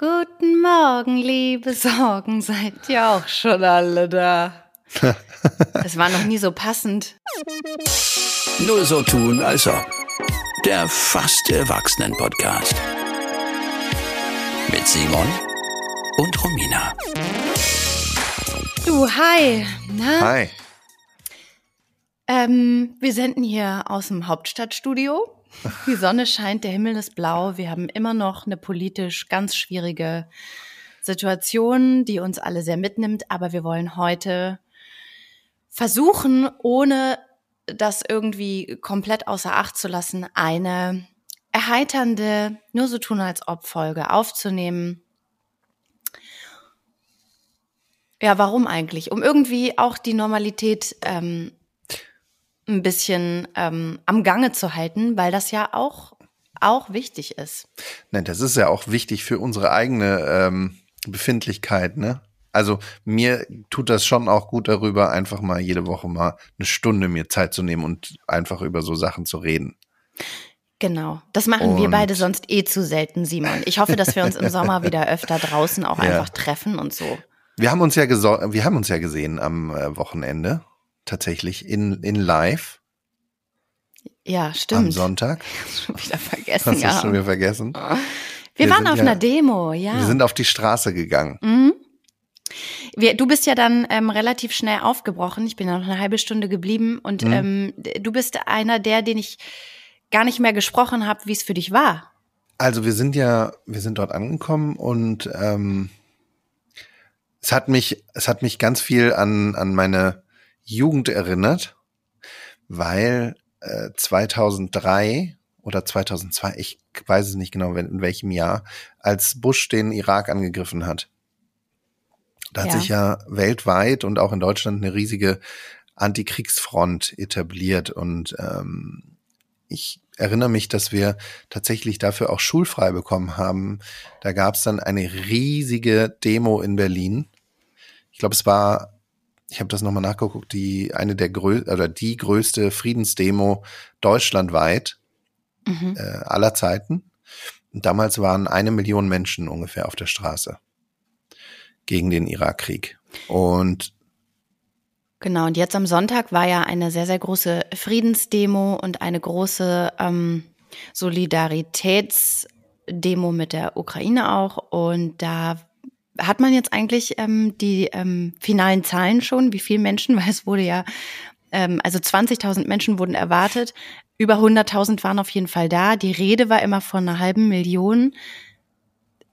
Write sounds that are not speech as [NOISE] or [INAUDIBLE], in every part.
Guten Morgen, liebe Sorgen, seid ihr auch schon alle da? [LAUGHS] Es war noch nie so passend. Nur so tun, als ob. Der fast Erwachsenen-Podcast. Mit Simon und Romina. Du, hi. Na? Hi. Ähm, wir senden hier aus dem Hauptstadtstudio. Die Sonne scheint, der Himmel ist blau. Wir haben immer noch eine politisch ganz schwierige Situation, die uns alle sehr mitnimmt. Aber wir wollen heute versuchen, ohne das irgendwie komplett außer Acht zu lassen, eine erheiternde, nur so tun als ob Folge aufzunehmen. Ja, warum eigentlich? Um irgendwie auch die Normalität ähm, ein bisschen ähm, am Gange zu halten, weil das ja auch, auch wichtig ist. Nein, das ist ja auch wichtig für unsere eigene ähm, Befindlichkeit, ne? Also mir tut das schon auch gut darüber, einfach mal jede Woche mal eine Stunde mir Zeit zu nehmen und einfach über so Sachen zu reden. Genau. Das machen und wir beide sonst eh zu selten, Simon. Ich hoffe, dass wir uns im [LAUGHS] Sommer wieder öfter draußen auch ja. einfach treffen und so. Wir haben uns ja wir haben uns ja gesehen am äh, Wochenende tatsächlich in, in live. Ja, stimmt. Am Sonntag. [LAUGHS] Schon wieder vergessen. Hast du schon wieder vergessen? Wir, wir waren auf ja, einer Demo, ja. Wir sind auf die Straße gegangen. Mhm. Wir, du bist ja dann ähm, relativ schnell aufgebrochen. Ich bin ja noch eine halbe Stunde geblieben und mhm. ähm, du bist einer der, den ich gar nicht mehr gesprochen habe, wie es für dich war. Also wir sind ja, wir sind dort angekommen und ähm, es hat mich, es hat mich ganz viel an an meine Jugend erinnert, weil äh, 2003 oder 2002, ich weiß es nicht genau, in welchem Jahr, als Bush den Irak angegriffen hat. Da hat ja. sich ja weltweit und auch in Deutschland eine riesige Antikriegsfront etabliert und ähm, ich erinnere mich, dass wir tatsächlich dafür auch schulfrei bekommen haben. Da gab es dann eine riesige Demo in Berlin. Ich glaube, es war ich habe das nochmal nachgeguckt, die eine der grö oder die größte Friedensdemo deutschlandweit mhm. äh, aller Zeiten. Und damals waren eine Million Menschen ungefähr auf der Straße gegen den Irakkrieg. Und Genau, und jetzt am Sonntag war ja eine sehr, sehr große Friedensdemo und eine große ähm, Solidaritätsdemo mit der Ukraine auch. Und da hat man jetzt eigentlich ähm, die ähm, finalen Zahlen schon, wie viele Menschen, [LAUGHS] weil es wurde ja, ähm, also 20.000 Menschen wurden erwartet, über 100.000 waren auf jeden Fall da. Die Rede war immer von einer halben Million.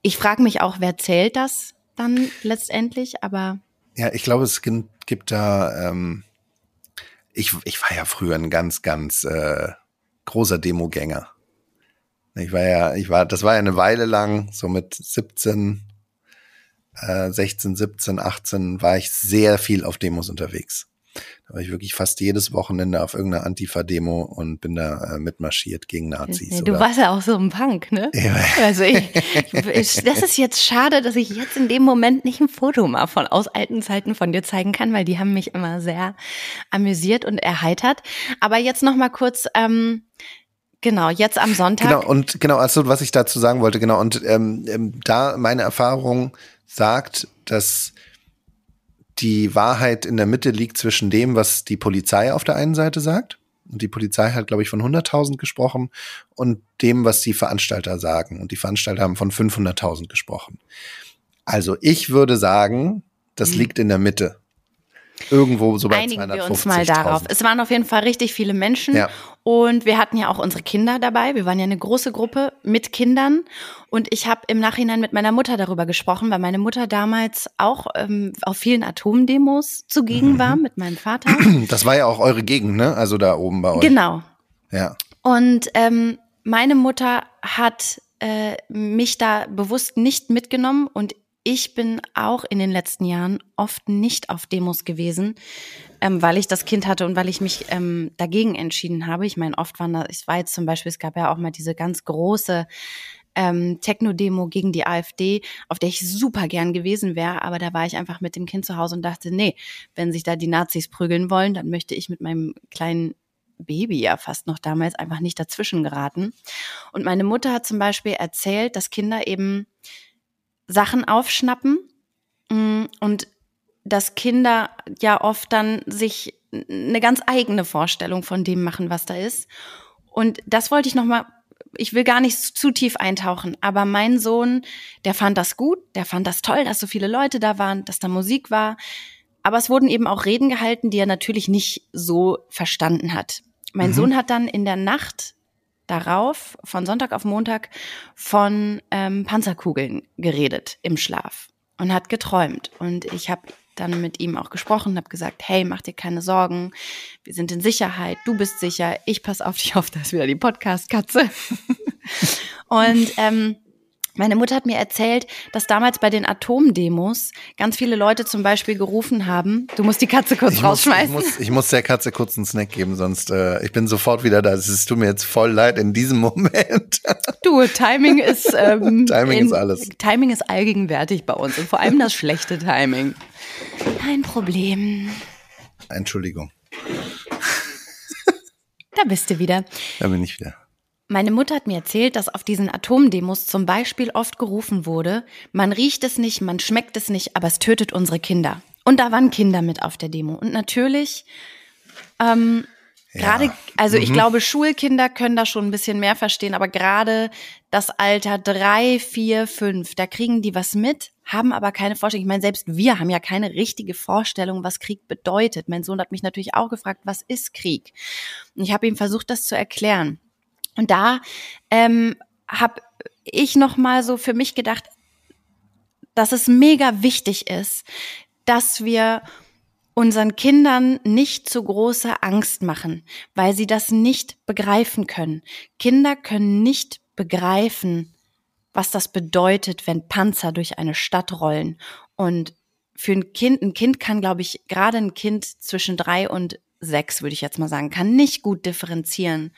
Ich frage mich auch, wer zählt das dann letztendlich, aber. Ja, ich glaube, es gibt, da, ähm, ich, ich war ja früher ein ganz, ganz äh, großer Demogänger. Ich war ja, ich war, das war ja eine Weile lang, so mit 17, 16, 17, 18 war ich sehr viel auf Demos unterwegs. Da war ich wirklich fast jedes Wochenende auf irgendeiner Antifa-Demo und bin da äh, mitmarschiert gegen Nazis. Ja, du oder? warst ja auch so ein Punk, ne? [LAUGHS] Ja. Also ich, ich, das ist jetzt schade, dass ich jetzt in dem Moment nicht ein Foto mal von aus alten Zeiten von dir zeigen kann, weil die haben mich immer sehr amüsiert und erheitert. Aber jetzt noch mal kurz. Ähm, Genau, jetzt am Sonntag. Genau, und genau, also was ich dazu sagen wollte, genau, und ähm, ähm da meine Erfahrung sagt, dass die Wahrheit in der Mitte liegt zwischen dem, was die Polizei auf der einen Seite sagt. Und die Polizei hat, glaube ich, von 100.000 gesprochen und dem, was die Veranstalter sagen. Und die Veranstalter haben von 500.000 gesprochen. Also ich würde sagen, das mhm. liegt in der Mitte. Irgendwo so bei Einigen wir uns mal darauf. Es waren auf jeden Fall richtig viele Menschen ja. und wir hatten ja auch unsere Kinder dabei. Wir waren ja eine große Gruppe mit Kindern und ich habe im Nachhinein mit meiner Mutter darüber gesprochen, weil meine Mutter damals auch ähm, auf vielen Atomdemos zugegen mhm. war mit meinem Vater. [CLEARS THROAT] Das war ja auch eure Gegend, ne? Also da oben bei euch. Genau. Ja. Und ähm, meine Mutter hat äh, mich da bewusst nicht mitgenommen und ich bin auch in den letzten Jahren oft nicht auf Demos gewesen, ähm, weil ich das Kind hatte und weil ich mich ähm, dagegen entschieden habe. Ich meine, oft waren da, ich war jetzt zum Beispiel, es gab ja auch mal diese ganz große ähm, Techno-Demo gegen die AfD, auf der ich super gern gewesen wäre, aber da war ich einfach mit dem Kind zu Hause und dachte, nee, wenn sich da die Nazis prügeln wollen, dann möchte ich mit meinem kleinen Baby ja fast noch damals einfach nicht dazwischen geraten. Und meine Mutter hat zum Beispiel erzählt, dass Kinder eben Sachen aufschnappen mm, und dass Kinder ja oft dann sich eine ganz eigene Vorstellung von dem machen, was da ist. Und das wollte ich noch mal ich will gar nicht zu tief eintauchen, aber mein Sohn, der fand das gut, der fand das toll, dass so viele Leute da waren, dass da Musik war. Aber es wurden eben auch Reden gehalten, die er natürlich nicht so verstanden hat. Mein mhm. Sohn hat dann in der Nacht darauf, von Sonntag auf Montag, von ähm, Panzerkugeln geredet im Schlaf und hat geträumt. Und ich habe dann mit ihm auch gesprochen, habe gesagt, hey, mach dir keine Sorgen, wir sind in Sicherheit, du bist sicher, ich pass auf dich auf, [LAUGHS] da ist wieder die Podcast-Katze. [LAUGHS] und ähm, meine Mutter hat mir erzählt, dass damals bei den Atomdemos ganz viele Leute zum Beispiel gerufen haben, du musst die Katze kurz ich rausschmeißen. Muss, ich, muss, ich muss der Katze kurz einen Snack geben, sonst äh, ich bin sofort wieder da. Es tut mir jetzt voll leid in diesem Moment. [LAUGHS] Du, Timing ist ähm, Timing in, ist alles. Timing ist allgegenwärtig bei uns und vor allem das schlechte Timing. Kein Problem. Entschuldigung. Da bist du wieder. Da bin ich wieder. Meine Mutter hat mir erzählt, dass auf diesen Atomdemos zum Beispiel oft gerufen wurde, man riecht es nicht, man schmeckt es nicht, aber es tötet unsere Kinder. Und da waren Kinder mit auf der Demo. Und natürlich, ähm, ja. gerade, also mhm. ich glaube, Schulkinder können da schon ein bisschen mehr verstehen, aber gerade das Alter drei, vier, fünf, da kriegen die was mit, haben aber keine Vorstellung. Ich meine, selbst wir haben ja keine richtige Vorstellung, was Krieg bedeutet. Mein Sohn hat mich natürlich auch gefragt, was ist Krieg? Und ich habe ihm versucht, das zu erklären. Und da ähm, habe ich noch mal so für mich gedacht, dass es mega wichtig ist, dass wir unseren Kindern nicht zu große Angst machen, weil sie das nicht begreifen können. Kinder können nicht begreifen, was das bedeutet, wenn Panzer durch eine Stadt rollen. Und für ein Kind, ein Kind kann, glaube ich, gerade ein Kind zwischen drei und sechs, würde ich jetzt mal sagen, kann nicht gut differenzieren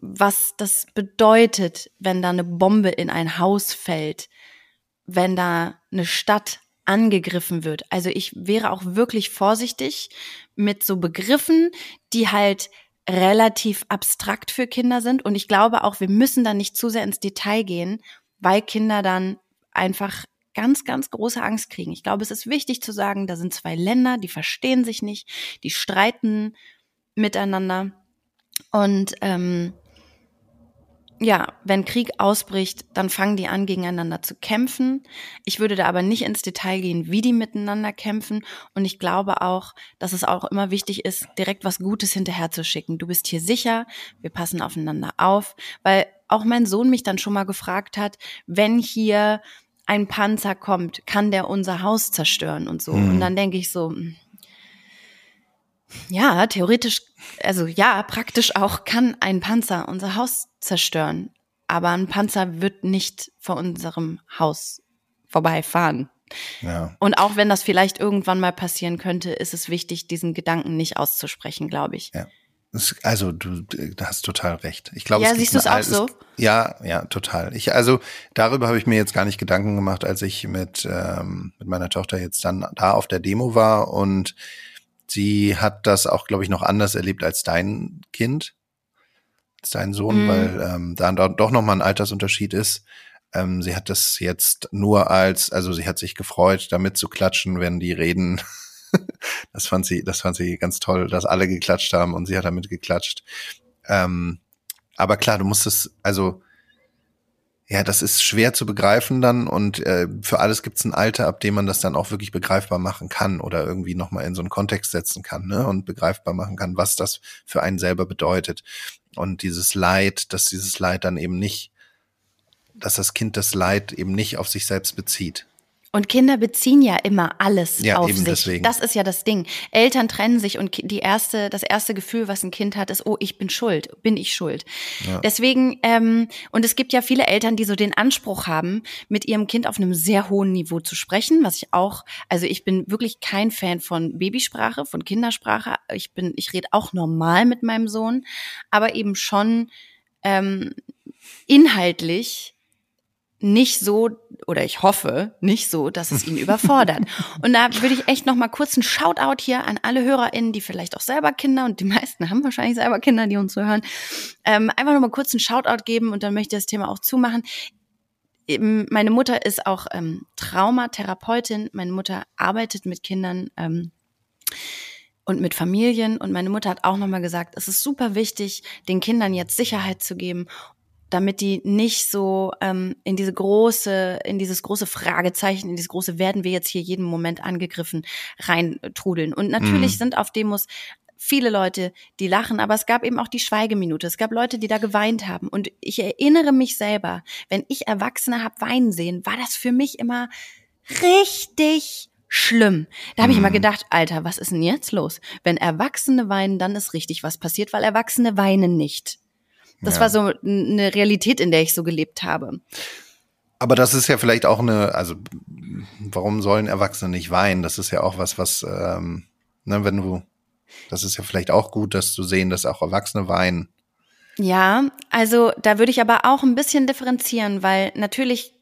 was das bedeutet, wenn da eine Bombe in ein Haus fällt, wenn da eine Stadt angegriffen wird. Also ich wäre auch wirklich vorsichtig mit so Begriffen, die halt relativ abstrakt für Kinder sind. Und ich glaube auch, wir müssen da nicht zu sehr ins Detail gehen, weil Kinder dann einfach ganz, ganz große Angst kriegen. Ich glaube, es ist wichtig zu sagen, da sind zwei Länder, die verstehen sich nicht, die streiten miteinander. Und ähm, ja, wenn Krieg ausbricht, dann fangen die an, gegeneinander zu kämpfen. Ich würde da aber nicht ins Detail gehen, wie die miteinander kämpfen. Und ich glaube auch, dass es auch immer wichtig ist, direkt was Gutes hinterherzuschicken. Du bist hier sicher, wir passen aufeinander auf, weil auch mein Sohn mich dann schon mal gefragt hat, wenn hier ein Panzer kommt, kann der unser Haus zerstören und so. Mhm. Und dann denke ich so, hm, ja, theoretisch, also ja, praktisch auch kann ein Panzer unser Haus zerstören. Aber ein Panzer wird nicht vor unserem Haus vorbeifahren. Ja. Und auch wenn das vielleicht irgendwann mal passieren könnte, ist es wichtig, diesen Gedanken nicht auszusprechen, glaube ich. Ja. Also du, du hast total recht. Ich glaube, ja, siehst du es auch so? Ja, ja, total. Ich also darüber habe ich mir jetzt gar nicht Gedanken gemacht, als ich mit ähm, mit meiner Tochter jetzt dann da auf der Demo war und sie hat das auch, glaube ich, noch anders erlebt als dein Kind, als dein Sohn, mhm. weil ähm, da doch noch mal ein Altersunterschied ist. Ähm, sie hat das jetzt nur als, also sie hat sich gefreut, damit zu klatschen, wenn die reden. [LAUGHS] das fand sie, das fand sie ganz toll, dass alle geklatscht haben und sie hat damit geklatscht. Ähm, aber klar, du musst es, also ja, das ist schwer zu begreifen dann und äh, für alles gibt es ein Alter, ab dem man das dann auch wirklich begreifbar machen kann oder irgendwie nochmal in so einen Kontext setzen kann ne? und begreifbar machen kann, was das für einen selber bedeutet. Und dieses Leid, dass dieses Leid dann eben nicht, dass das Kind das Leid eben nicht auf sich selbst bezieht. Und Kinder beziehen ja immer alles ja, auf sich. Deswegen. Das ist ja das Ding. Eltern trennen sich und die erste, das erste Gefühl, was ein Kind hat, ist, oh, ich bin schuld, bin ich schuld. Ja. Deswegen, ähm, und es gibt ja viele Eltern, die so den Anspruch haben, mit ihrem Kind auf einem sehr hohen Niveau zu sprechen, was ich auch, also ich bin wirklich kein Fan von Babysprache, von Kindersprache. Ich bin, ich rede auch normal mit meinem Sohn, aber eben schon ähm, inhaltlich nicht so oder ich hoffe nicht so, dass es ihn überfordert. [LAUGHS] Und da würde ich echt noch mal kurz einen Shoutout hier an alle HörerInnen, die vielleicht auch selber Kinder und die meisten haben wahrscheinlich selber Kinder, die uns so hören, ähm, einfach noch mal kurz einen Shoutout geben und dann möchte ich das Thema auch zumachen. eben, meine Mutter ist auch ähm, Traumatherapeutin. Meine Mutter arbeitet mit Kindern ähm, und mit Familien. Und meine Mutter hat auch nochmal gesagt, es ist super wichtig, den Kindern jetzt Sicherheit zu geben damit die nicht so ähm, in diese große, in dieses große Fragezeichen, in dieses große werden wir jetzt hier jeden Moment angegriffen, reintrudeln. Und natürlich mhm. sind auf Demos viele Leute, die lachen, aber es gab eben auch die Schweigeminute. Es gab Leute, die da geweint haben. Und ich erinnere mich selber, wenn ich Erwachsene hab weinen sehen, war das für mich immer richtig schlimm. Da habe ich immer mhm. gedacht, Alter, was ist denn jetzt los? Wenn Erwachsene weinen, dann ist richtig was passiert, weil Erwachsene weinen nicht. Das ja. war so eine Realität, in der ich so gelebt habe. Aber das ist ja vielleicht auch eine, also warum sollen Erwachsene nicht weinen? Das ist ja auch was, was, ähm, ne, wenn du, das ist ja vielleicht auch gut, dass du sehen, dass auch Erwachsene weinen. Ja, also da würde ich aber auch ein bisschen differenzieren, weil natürlich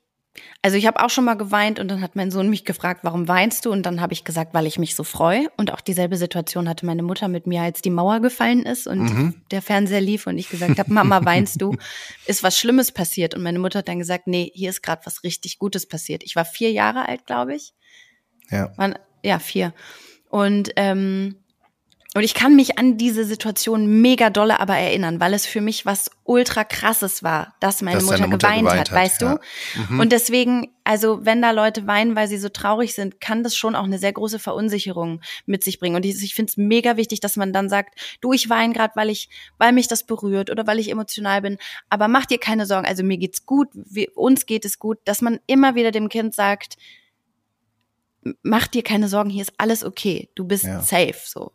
also ich habe auch schon mal geweint und dann hat mein Sohn mich gefragt, warum weinst du? Und dann habe ich gesagt, weil ich mich so freue. Und auch dieselbe Situation hatte meine Mutter mit mir, als die Mauer gefallen ist und mhm. der Fernseher lief und ich gesagt habe, Mama, weinst du? [LAUGHS] Ist was Schlimmes passiert? Und meine Mutter hat dann gesagt, nee, hier ist gerade was richtig Gutes passiert. Ich war vier Jahre alt, glaube ich. Ja. War, ja, vier. Und ähm, und ich kann mich an diese Situation mega dolle aber erinnern, weil es für mich was ultra krasses war, dass meine dass Mutter, Mutter, geweint, hat, hat, weißt ja. du? Mhm. Und deswegen, also wenn da Leute weinen, weil sie so traurig sind, kann das schon auch eine sehr große Verunsicherung mit sich bringen. Und ich, ich finde es mega wichtig, dass man dann sagt, du, ich weine gerade, weil ich, weil mich das berührt oder weil ich emotional bin. Aber mach dir keine Sorgen. Also mir geht's gut, wir, uns geht es gut, dass man immer wieder dem Kind sagt, mach dir keine Sorgen, hier ist alles okay, du bist ja. safe, so.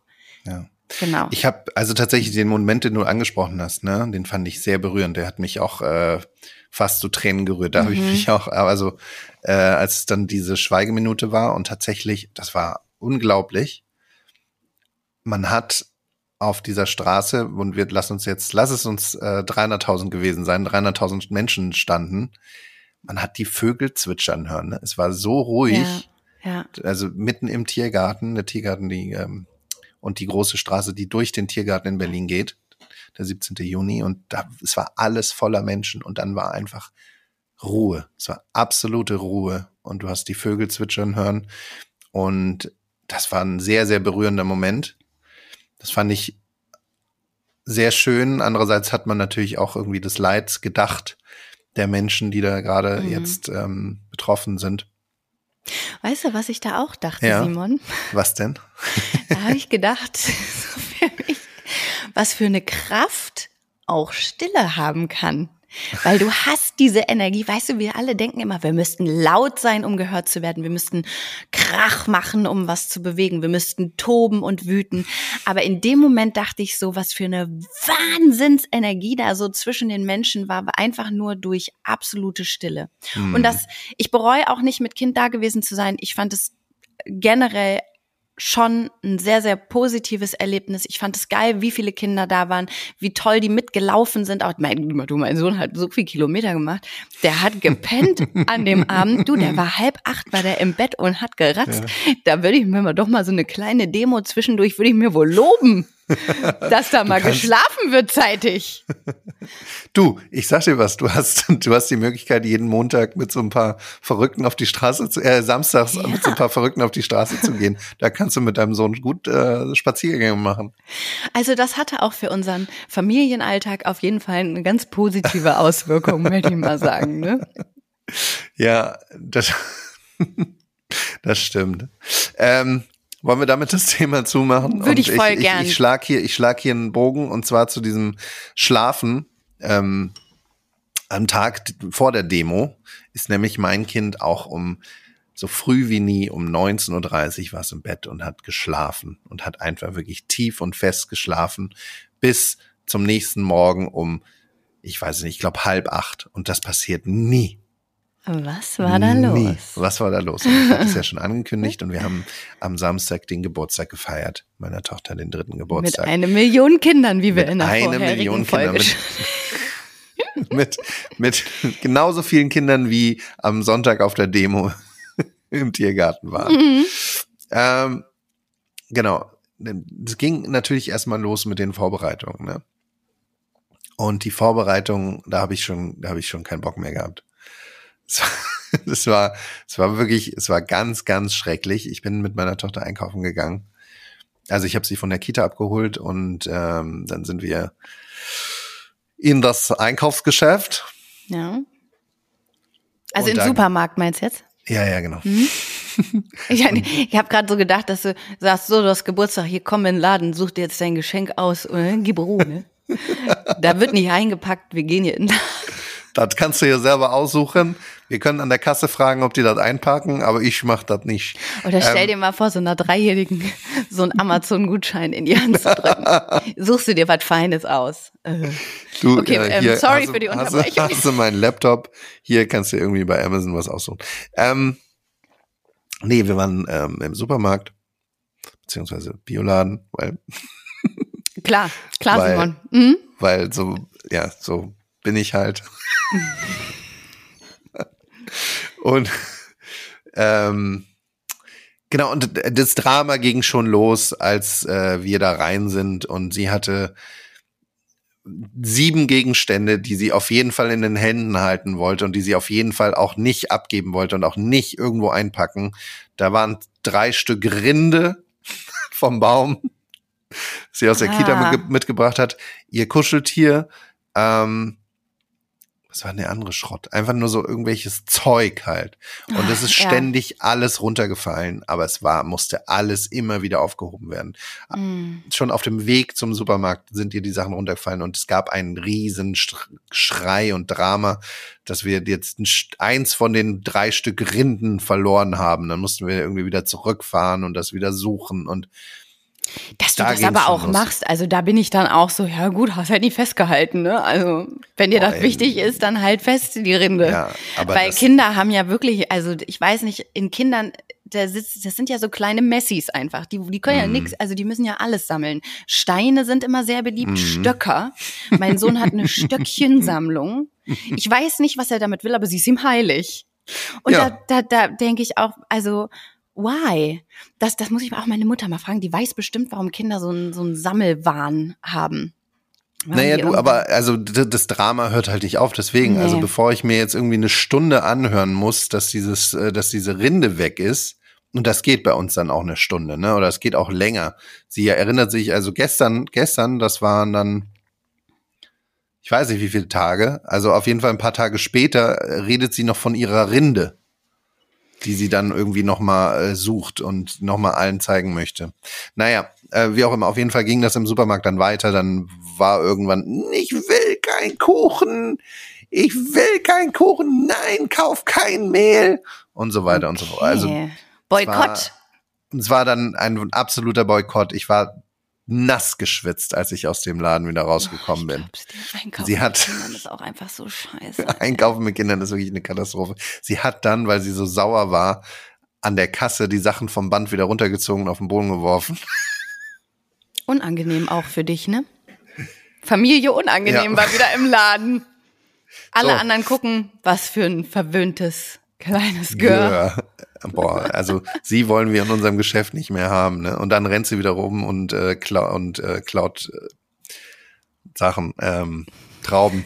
Ja. Genau. Ich habe also tatsächlich den Moment, den du angesprochen hast, ne, den fand ich sehr berührend. Der hat mich auch äh, fast zu Tränen gerührt. Da mhm. habe ich mich auch, also äh, als dann diese Schweigeminute war und tatsächlich, das war unglaublich. Man hat auf dieser Straße und wir lassen uns jetzt, lass es uns äh, 300.000 gewesen sein, 300.000 Menschen standen. Man hat die Vögel zwitschern hören. Ne? Es war so ruhig. Ja, ja. Also mitten im Tiergarten, der Tiergarten, die ähm, und die große Straße, die durch den Tiergarten in Berlin geht, der 17. Juni. Und da, es war alles voller Menschen und dann war einfach Ruhe. Es war absolute Ruhe. Und du hast die Vögel zwitschern hören. Und das war ein sehr, sehr berührender Moment. Das fand ich sehr schön. Andererseits hat man natürlich auch irgendwie des Leids gedacht der Menschen, die da gerade mhm. jetzt ähm, betroffen sind. Weißt du, was ich da auch dachte, ja. Simon? Was denn? Da habe ich gedacht, [LAUGHS] was für eine Kraft auch Stille haben kann. Weil du hast diese Energie, weißt du, wir alle denken immer, wir müssten laut sein, um gehört zu werden. Wir müssten Krach machen, um was zu bewegen. Wir müssten toben und wüten. Aber in dem Moment dachte ich so, was für eine Wahnsinnsenergie da so zwischen den Menschen war, war einfach nur durch absolute Stille. Hm. Und das, ich bereue auch nicht mit Kind da gewesen zu sein. Ich fand es generell schon ein sehr, sehr positives Erlebnis. Ich fand es geil, wie viele Kinder da waren, wie toll die mitgelaufen sind. Auch mein, du, mein Sohn hat so viel Kilometer gemacht. Der hat gepennt [LAUGHS] an dem Abend. Du, der war halb acht, war der im Bett und hat geratzt. Ja. Da würde ich mir mal doch mal so eine kleine Demo zwischendurch, würde ich mir wohl loben. [LAUGHS] dass da mal geschlafen wird zeitig. [LAUGHS] Du, ich sag dir was, du hast, [LAUGHS] du hast die Möglichkeit, jeden Montag mit so ein paar Verrückten auf die Straße zu, äh, samstags ja. mit so ein paar Verrückten auf die Straße zu gehen. Da kannst du mit deinem Sohn gut äh, Spaziergänge machen. Also das hatte auch für unseren Familienalltag auf jeden Fall eine ganz positive Auswirkung, möchte ich mal sagen, ne? Ja, das, das stimmt. Ähm, wollen wir damit das Thema zumachen? Würde ich voll ich, gern. Ich, ich schlag hier, ich schlag hier einen Bogen und zwar zu diesem Schlafen. Ähm, am Tag vor der Demo ist nämlich mein Kind auch um so früh wie nie um 19.30 Uhr war es im Bett und hat geschlafen und hat einfach wirklich tief und fest geschlafen bis zum nächsten Morgen um, ich weiß nicht, ich glaube halb acht. Und das passiert nie. Was war da los? Nie. Was war da los? Und ich hatte es ja schon [LAUGHS] angekündigt und wir haben am Samstag den Geburtstag gefeiert, meiner Tochter den dritten Geburtstag. Mit einer Million Kindern, wie wir mit in der eine Million Folge Kinder mit, [LAUGHS] mit, mit genauso vielen Kindern wie am Sonntag auf der Demo [LAUGHS] im Tiergarten waren. Mhm. Ähm, genau. Es ging natürlich erstmal los mit den Vorbereitungen, ne? Und die Vorbereitung, da habe ich schon, da habe ich schon keinen Bock mehr gehabt. Es war, [LAUGHS] es war, es war wirklich, es war ganz, ganz schrecklich. Ich bin mit meiner Tochter einkaufen gegangen. Also ich habe sie von der Kita abgeholt und ähm, dann sind wir in das Einkaufsgeschäft. Ja. Also Und im Supermarkt meinst du jetzt? Ja, ja, genau. [LAUGHS] Ich, ich habe gerade so gedacht, dass du sagst, so, du hast Geburtstag, hier komm in den Laden, such dir jetzt dein Geschenk aus und dann gib Ruhe. Ne? [LAUGHS] da wird nicht eingepackt, wir gehen hier in den Laden. Das kannst du dir selber aussuchen. Wir können an der Kasse fragen, ob die das einparken, aber ich mach das nicht. Oder stell Ähm. dir mal vor, so einer Dreijährigen [LAUGHS] so einen Amazon-Gutschein in die Hand zu drücken. [LAUGHS] Suchst du dir was Feines aus. Äh. Du, Okay, ähm, sorry hast für die du- hast, Unterbrechung. du- Hast du meinen Laptop? Hier kannst du irgendwie bei Amazon was aussuchen. Ähm, nee, wir waren ähm, im Supermarkt, beziehungsweise Bioladen, weil, Klar, klar, [LAUGHS] Weil- Simon. Mhm. weil so, ja, so bin ich halt. [LAUGHS] und ähm, genau, und das Drama ging schon los, als äh, wir da rein sind und sie hatte sieben Gegenstände, die sie auf jeden Fall in den Händen halten wollte und die sie auf jeden Fall auch nicht abgeben wollte und auch nicht irgendwo einpacken. Da waren drei Stück Rinde [LAUGHS] vom Baum, sie aus der Ah. Kita mitge mitgebracht hat, ihr Kuscheltier, ähm, was war denn der andere Schrott? Einfach nur so irgendwelches Zeug halt. Und es ist Ah, ja. ständig alles runtergefallen, aber es war, musste alles immer wieder aufgehoben werden Mhm. schon auf dem Weg zum Supermarkt sind ihr die Sachen runtergefallen und es gab einen riesen Sch- Schrei und Drama, dass wir jetzt eins von den drei Stück Rinden verloren haben. Dann mussten wir irgendwie wieder zurückfahren und das wieder suchen und Dass du Da das aber auch los. machst, also da bin ich dann auch so, ja gut, hast halt nie festgehalten, ne? Also, wenn dir Boah, das ey. wichtig ist, dann halt fest die Rinde. ja, aber Weil Kinder haben ja wirklich, also ich weiß nicht, in Kindern, da sitzt, das sind ja so kleine Messis einfach. Die, die können ja Mhm. nix, also die müssen ja alles sammeln. Steine sind immer sehr beliebt, Mhm. Stöcker. Mein Sohn hat eine [LAUGHS] Stöckchensammlung. Ich weiß nicht, was er damit will, aber sie ist ihm heilig. Und Ja. da, da, da denke ich auch, also, why? Das, das muss ich auch meine Mutter mal fragen. Die weiß bestimmt, warum Kinder so einen, so einen Sammelwahn haben. Warum naja, du, aber also das Drama hört halt nicht auf. Deswegen, Nee. also bevor ich mir jetzt irgendwie eine Stunde anhören muss, dass dieses, äh, dass diese Rinde weg ist, und das geht bei uns dann auch eine Stunde, ne? Oder es geht auch länger. Sie erinnert sich, also gestern, gestern, das waren dann, ich weiß nicht wie viele Tage, also auf jeden Fall ein paar Tage später äh, redet sie noch von ihrer Rinde, die sie dann irgendwie nochmal äh, sucht und nochmal allen zeigen möchte. Naja, äh, wie auch immer, auf jeden Fall ging das im Supermarkt dann weiter. Dann war irgendwann, ich will kein Kuchen, ich will kein Kuchen, nein, kauf kein Mehl und so weiter und so fort. Also Okay. Boykott. es war dann ein absoluter Boykott. Ich war nass geschwitzt, als ich aus dem Laden wieder rausgekommen bin. Einkaufen Sie hat- mit Kindern ist auch einfach so scheiße. [LAUGHS] Einkaufen mit Kindern ist wirklich eine Katastrophe. Sie hat dann, weil sie so sauer war, an der Kasse die Sachen vom Band wieder runtergezogen und auf den Boden geworfen. [LAUGHS] Unangenehm auch für dich, ne? Familie unangenehm Ja. war wieder im Laden. [LAUGHS] Alle So. anderen gucken, was für ein verwöhntes kleines Girl. Ja. Boah, also sie wollen wir in unserem Geschäft nicht mehr haben, ne? Und dann rennt sie wieder rum und äh, klau und äh, klaut äh, Sachen, ähm, Trauben.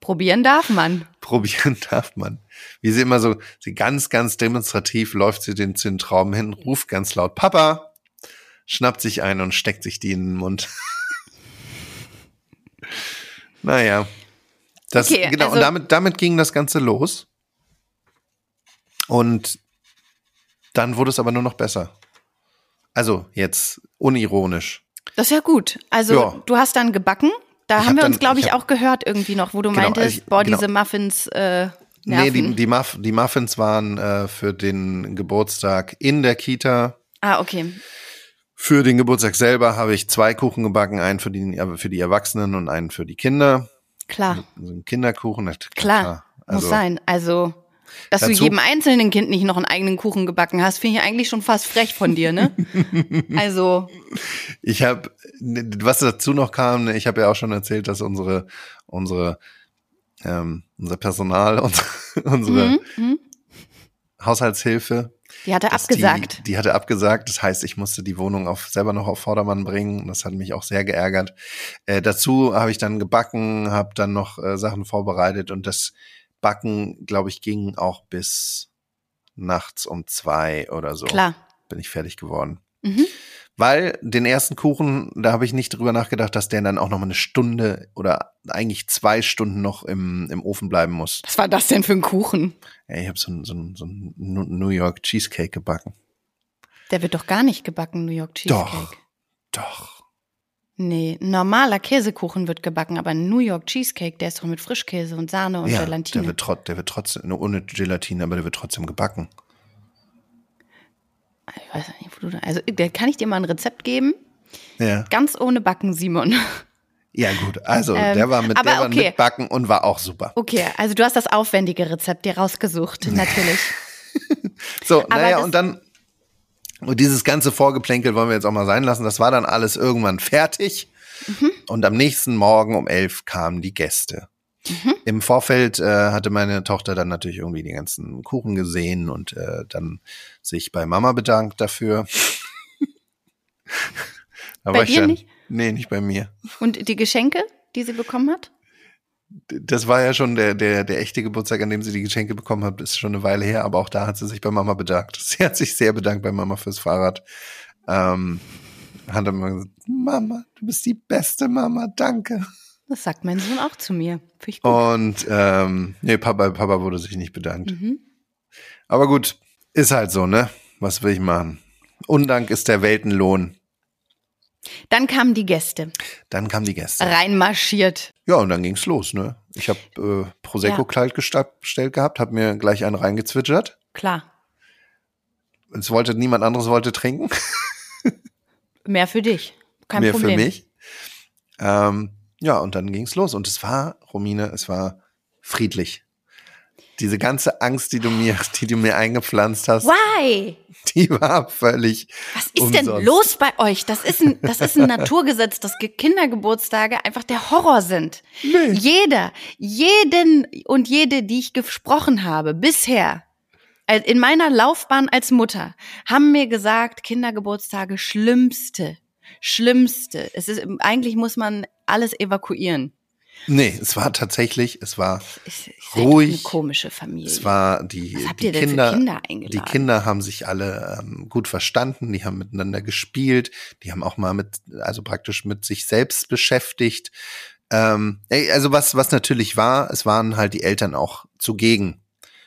Probieren darf man. Probieren darf man. Wie sie immer so, sie ganz, ganz demonstrativ läuft sie den zu den Trauben hin, ruft ganz laut Papa, schnappt sich ein und steckt sich die in den Mund. [LAUGHS] naja. Das, Okay, genau, also- und damit, damit ging das Ganze los. Und dann wurde es aber nur noch besser. Also jetzt unironisch. Das ist ja gut. Also Ja. du hast dann gebacken. Da Ich haben hab wir uns, glaube ich ich, hab- auch gehört irgendwie noch, wo du Genau, meintest, also ich- boah, genau. diese Muffins äh, Nee, nerven. die, die, Muff, die Muffins waren äh, für den Geburtstag in der Kita. ah, okay. Für den Geburtstag selber habe ich zwei Kuchen gebacken, einen für die, für die Erwachsenen und einen für die Kinder. Klar, So ein Kinderkuchen. das- klar. Also, muss sein. Also, dass du Dazu- jedem einzelnen Kind nicht noch einen eigenen Kuchen gebacken hast, finde ich eigentlich schon fast frech von dir, ne? [LAUGHS] also, Ich habe, was dazu noch kam, ne, ich habe ja auch schon erzählt, dass unsere, unsere, ähm, unser Personal, [LAUGHS] unsere, unsere mhm, mhm. Haushaltshilfe, die hat er dass abgesagt. Die, die hatte abgesagt. Das heißt, ich musste die Wohnung auf, selber noch auf Vordermann bringen. Das hat mich auch sehr geärgert. Äh, dazu habe ich dann gebacken, habe dann noch äh, Sachen vorbereitet und das Backen, glaube ich, ging auch bis nachts um zwei oder so. Klar. Bin ich fertig geworden. Mhm. Weil den ersten Kuchen, da habe ich nicht drüber nachgedacht, dass der dann auch noch mal eine Stunde oder eigentlich zwei Stunden noch im, im Ofen bleiben muss. Was war das denn für ein Kuchen? Ja, ich habe so ein, so, ein, so ein New York Cheesecake gebacken. Der wird doch gar nicht gebacken, New York Cheesecake. Doch. Doch. Nee, normaler Käsekuchen wird gebacken, aber ein New York Cheesecake, der ist doch mit Frischkäse und Sahne und ja, Gelatine. der wird, trot, der wird trotzdem, nur ohne Gelatine, aber der wird trotzdem gebacken. ich weiß nicht, wo du da, also da kann ich dir mal ein Rezept geben. Ja. Ganz ohne Backen, Simon. Ja, gut. Also, Ähm, der war mit, der war okay. mit Backen und war auch super. Okay, also du hast das aufwendige Rezept dir rausgesucht, [LAUGHS] natürlich. So, naja, und dann, und dieses ganze Vorgeplänkel wollen wir jetzt auch mal sein lassen. Das war dann alles irgendwann fertig. Mhm. Und am nächsten Morgen um elf kamen die Gäste. Mhm. Im Vorfeld äh, hatte meine Tochter dann natürlich irgendwie die ganzen Kuchen gesehen und äh, dann sich bei Mama bedankt dafür. Da Bei dir dann- nicht? Nee, nicht bei mir. Und die Geschenke, die sie bekommen hat? Das war ja schon der, der, der echte Geburtstag, an dem sie die Geschenke bekommen hat, ist schon eine Weile her, aber auch da hat sie sich bei Mama bedankt. [LAUGHS] Sie hat sich sehr bedankt bei Mama fürs Fahrrad. Ähm, hat immer gesagt, Mama, du bist die beste Mama, danke. Das sagt mein Sohn auch zu mir. Und ähm, nee, Papa, Papa wurde sich nicht bedankt. Mhm. Aber gut, ist halt so, ne? Was will ich machen? Undank ist der Weltenlohn. Dann kamen die Gäste, Dann kamen die Gäste. reinmarschiert. Ja, und dann ging's los, ne? Ich habe äh, Prosecco-Kleid gesta- bestellt gehabt, habe mir gleich einen reingezwitschert. Klar, Es wollte niemand anderes wollte trinken. [LAUGHS] mehr für dich. Kein mehr Problem. für mich. Ähm, ja, und dann ging's los. Und es war, Romine, es war friedlich. Diese ganze Angst, die du mir, [LAUGHS] die du mir eingepflanzt hast, Why? die war völlig. Was ist denn umsonst. los bei euch? Das ist ein, das ist ein Naturgesetz, dass Ge- Kindergeburtstage einfach der Horror sind. Jeder, jeden und jede, die ich gesprochen habe bisher, in meiner Laufbahn als Mutter, haben mir gesagt, Kindergeburtstage schlimmste, schlimmste. Es ist, eigentlich muss man alles evakuieren. Nee, es war tatsächlich, es war, ist halt Ruhig. Eine komische Familie. es war die, Was habt die ihr denn für Kinder, Kinder die eingeladen? Kinder haben sich alle ähm, gut verstanden, die haben miteinander gespielt, die haben auch mal mit, also praktisch mit sich selbst beschäftigt. Ähm, also was, was natürlich war, es waren halt die Eltern auch zugegen.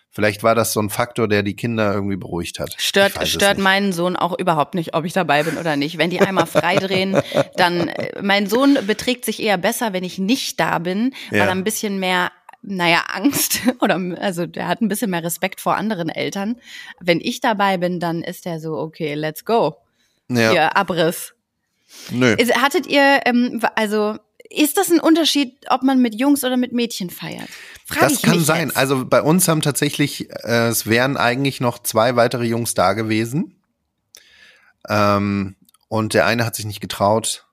Vielleicht war das so ein Faktor, der die Kinder irgendwie beruhigt hat. Stört, stört meinen Sohn auch überhaupt nicht, ob ich dabei bin oder nicht. Wenn die einmal freidrehen, dann, äh, mein Sohn beträgt sich eher besser, wenn ich nicht da bin, weil Ja. er ein bisschen mehr, naja, Angst [LAUGHS] oder, also der hat ein bisschen mehr Respekt vor anderen Eltern. Wenn ich dabei bin, dann ist er so, okay, let's go. Ja, Ihr Abriss. nö. Hattet ihr, ähm, also, ist das ein Unterschied, ob man mit Jungs oder mit Mädchen feiert? Frag Das kann sein. Jetzt. Also bei uns haben tatsächlich, äh, es wären eigentlich noch zwei weitere Jungs da gewesen. Ähm, und der eine hat sich nicht getraut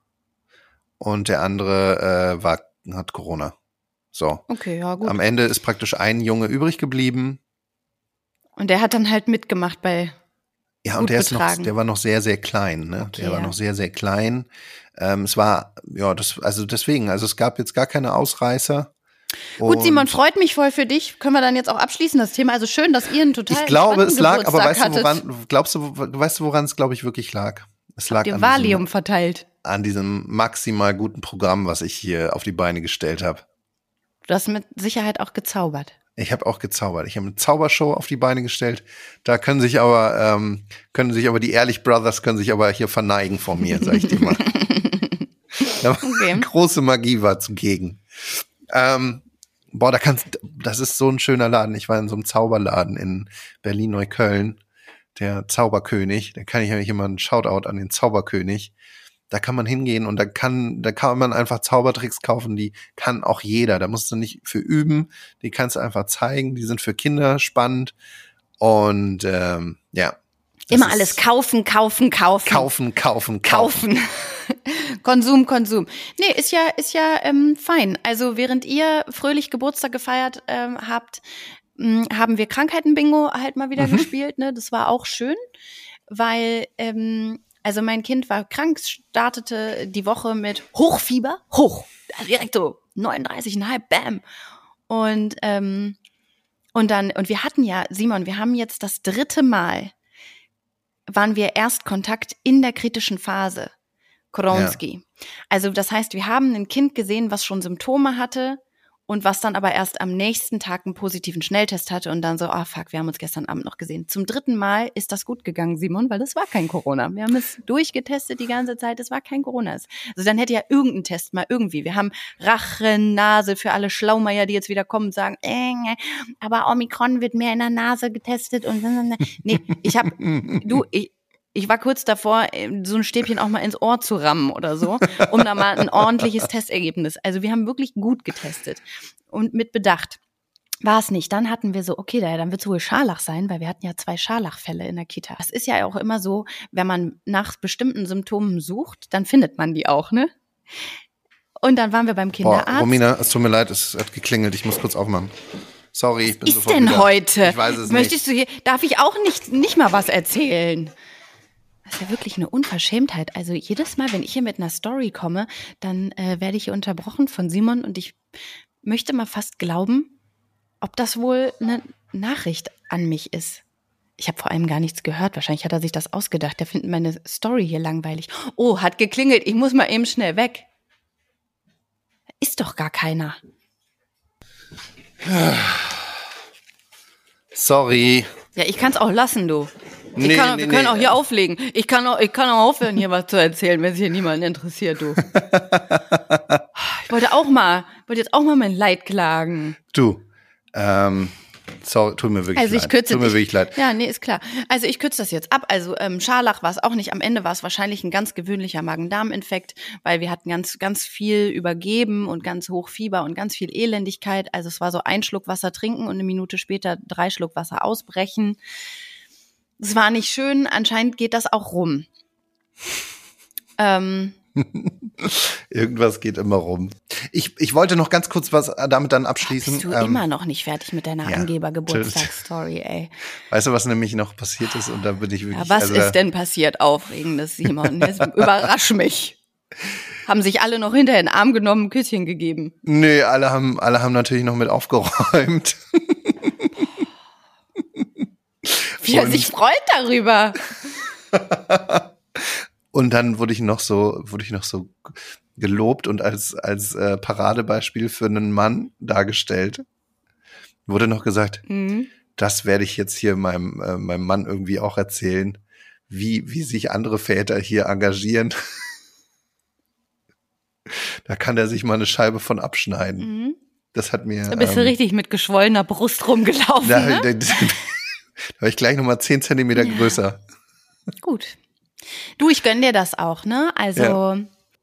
und der andere äh, war, hat Corona. So. Okay, ja, gut. Am Ende ist praktisch ein Junge übrig geblieben. Und der hat dann halt mitgemacht bei, Ja, und der ist noch, der war noch sehr, sehr klein, ne? Okay, der war ja. noch sehr, sehr klein. Ähm, es war, ja, das, also deswegen, also es gab jetzt gar keine Ausreißer. Gut, Simon, freut mich voll für dich. Können wir dann jetzt auch abschließen, das Thema. Also schön, dass ihr einen total Ich glaube, es lag, aber weißt du, woran, glaubst du, weißt du, woran es, glaube ich, wirklich lag? Es lag Habt ihr an Valium diesem, verteilt. an diesem maximal guten Programm, was ich hier auf die Beine gestellt habe. Du hast mit Sicherheit auch gezaubert. Ich habe auch gezaubert. Ich habe eine Zaubershow auf die Beine gestellt. Da können sich aber, ähm, können sich aber die Ehrlich Brothers können sich aber hier verneigen vor mir, sag ich dir mal. [LAUGHS] Okay. [LAUGHS] Große Magie war zugegen. Ähm, boah, da kannst, das ist so ein schöner Laden. Ich war in so einem Zauberladen in Berlin-Neukölln. Der Zauberkönig. Da kann ich eigentlich immer einen Shoutout an den Zauberkönig. Da kann man hingehen und da kann, da kann man einfach Zaubertricks kaufen, die kann auch jeder. Da musst du nicht für üben, die kannst du einfach zeigen. Die sind für Kinder spannend. Und ähm, ja. Immer alles kaufen, kaufen, kaufen. kaufen, kaufen, kaufen. Kaufen. [LAUGHS] Konsum, Konsum. Nee, ist ja, ist ja ähm, fein. Also während ihr fröhlich Geburtstag gefeiert ähm, habt, mh, haben wir Krankheiten-Bingo halt mal Mhm. wieder gespielt. Ne? Das war auch schön, weil ähm, also mein Kind war krank, startete die Woche mit Hochfieber, hoch, also direkt so 39,5, bam. Und ähm, Und dann, und wir hatten ja, Simon, wir haben jetzt das dritte Mal, waren wir Erstkontakt in der kritischen Phase. Koronski. Also das heißt, wir haben ein Kind gesehen, was schon Symptome hatte und was dann aber erst am nächsten Tag einen positiven Schnelltest hatte und dann so, ah oh fuck, wir haben uns gestern Abend noch gesehen. Zum dritten Mal ist das gut gegangen, Simon, weil es war kein Corona. Wir haben es durchgetestet die ganze Zeit, es war kein Corona. Also dann hätte ja irgendein Test mal irgendwie. Wir haben Rachen, Nase für alle Schlaumeier, die jetzt wieder kommen und sagen, äh, aber Omikron wird mehr in der Nase getestet und nee, ich habe du ich, ich war kurz davor, so ein Stäbchen auch mal ins Ohr zu rammen oder so, um da mal ein ordentliches Testergebnis. Also wir haben wirklich gut getestet und mit Bedacht. War es nicht. Dann hatten wir so, okay, dann wird es wohl Scharlach sein, weil wir hatten ja zwei Scharlachfälle in der Kita. Das ist ja auch immer so, wenn man nach bestimmten Symptomen sucht, dann findet man die auch, ne? Und dann waren wir beim Kinderarzt. Boah, Romina, es tut mir leid, es hat geklingelt. Ich muss kurz aufmachen. Sorry, ich bin Was ist denn wieder. heute? Ich weiß es Möchtest nicht. du hier, darf ich auch nicht, nicht mal was erzählen? Das ist ja wirklich eine Unverschämtheit. Also jedes Mal, wenn ich hier mit einer Story komme, dann äh, werde ich hier unterbrochen von Simon und ich möchte mal fast glauben, ob das wohl eine Nachricht an mich ist. Ich habe vor allem gar nichts gehört. Wahrscheinlich hat er sich das ausgedacht. Der findet meine Story hier langweilig. Oh, hat geklingelt. Ich muss mal eben schnell weg. Ist doch gar keiner. Sorry. Ja, ich kann es auch lassen, du. Ich Nee, kann, nee, wir können nee. auch hier auflegen. Ich kann auch, ich kann auch aufhören, hier was zu erzählen, wenn es hier niemanden interessiert, du. [LAUGHS] Ich wollte auch mal, wollte jetzt auch mal mein Leid klagen. Du. Ähm, sorry, tut mir wirklich Also ich leid. kürze tut mir dich- wirklich leid. Ja, nee, ist klar. Also ich kürze das jetzt ab. Also ähm, Scharlach war es auch nicht. Am Ende war es wahrscheinlich ein ganz gewöhnlicher Magen-Darm-Infekt, weil wir hatten ganz, ganz viel übergeben und ganz hoch Fieber und ganz viel Elendigkeit. Also es war so ein Schluck Wasser trinken und eine Minute später drei Schluck Wasser ausbrechen. Es war nicht schön. Anscheinend geht das auch rum. [LAUGHS] Ähm, Irgendwas geht immer rum. Ich, ich wollte noch ganz kurz was damit dann abschließen. bist du Ähm, immer noch nicht fertig mit deiner ja, Angeber-Geburtstagsstory, ey. Weißt du, was nämlich noch passiert ist? Und da bin ich wirklich. Ja, was also, ist denn passiert Aufregendes, Simon? Jetzt überrasch mich. Haben sich alle noch hinterher in den Arm genommen, ein Küsschen gegeben. Nö, alle haben, alle haben natürlich noch mit aufgeräumt. [LAUGHS] Wie er sich freut darüber. [LAUGHS] Und dann wurde ich noch so, wurde ich noch so gelobt und als, als äh, Paradebeispiel für einen Mann dargestellt. Wurde noch gesagt, Mhm. das werde ich jetzt hier meinem, äh, meinem Mann irgendwie auch erzählen, wie, wie sich andere Väter hier engagieren. [LAUGHS] da kann er sich mal eine Scheibe von abschneiden. Mhm. Das hat mir. Da bist du ähm, richtig mit geschwollener Brust rumgelaufen, Da, ne? Da, war ich gleich nochmal zehn Zentimeter größer. Gut. Du, ich gönn dir das auch, ne? Also, Ja.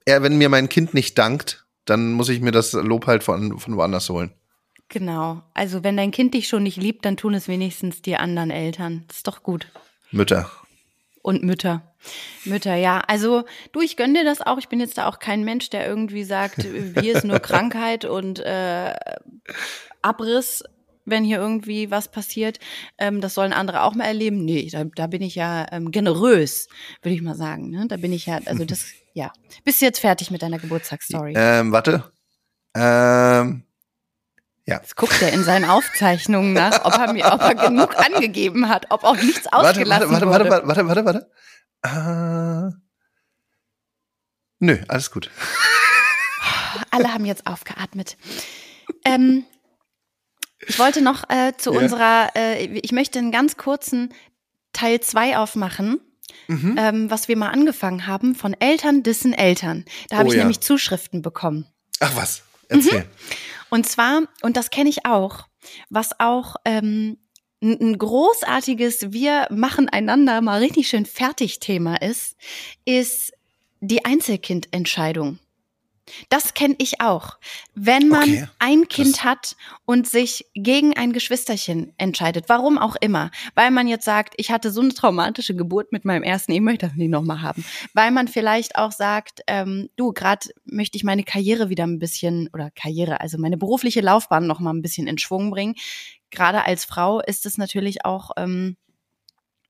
Ja, wenn mir mein Kind nicht dankt, dann muss ich mir das Lob halt von, von woanders holen. genau. Also, wenn dein Kind dich schon nicht liebt, dann tun es wenigstens die anderen Eltern. Das ist doch gut. Mütter. Und Mütter. Mütter, ja. Also, du, ich gönn dir das auch. Ich bin jetzt da auch kein Mensch, der irgendwie sagt, hier ist nur [LAUGHS] Krankheit und äh, Abriss, wenn hier irgendwie was passiert. Ähm, das sollen andere auch mal erleben. Nee, da, da bin ich ja ähm, generös, würde ich mal sagen. Ne? Da bin ich ja, also das, [LAUGHS] ja. Bist du jetzt fertig mit deiner Geburtstagsstory? Ähm, warte. Ähm, Jetzt guckt er in seinen Aufzeichnungen nach, ob er mir, ob er genug angegeben hat, ob auch nichts warte, ausgelassen warte, warte, wurde. warte, warte, warte, warte. Äh, nö, alles gut. Alle haben jetzt aufgeatmet. Ähm, ich wollte noch äh, zu Ja. unserer, äh, ich möchte einen ganz kurzen Teil 2 aufmachen, Mhm. ähm, was wir mal angefangen haben von Eltern dissen Eltern. Da habe Oh ich ja. nämlich Zuschriften bekommen. Ach was, erzähl. Und zwar, und das kenne ich auch, was auch ähm, ein großartiges Wir machen einander mal richtig schön fertig Thema ist, ist die Einzelkindentscheidung. Das kenne ich auch. Wenn man Okay, ein Kind das- hat und sich gegen ein Geschwisterchen entscheidet, warum auch immer, weil man jetzt sagt, ich hatte so eine traumatische Geburt mit meinem ersten, ich möchte das nicht nochmal haben, weil man vielleicht auch sagt, ähm, du, gerade möchte ich meine Karriere wieder ein bisschen, oder Karriere, also meine berufliche Laufbahn noch mal ein bisschen in Schwung bringen. Gerade als Frau ist es natürlich auch, ähm,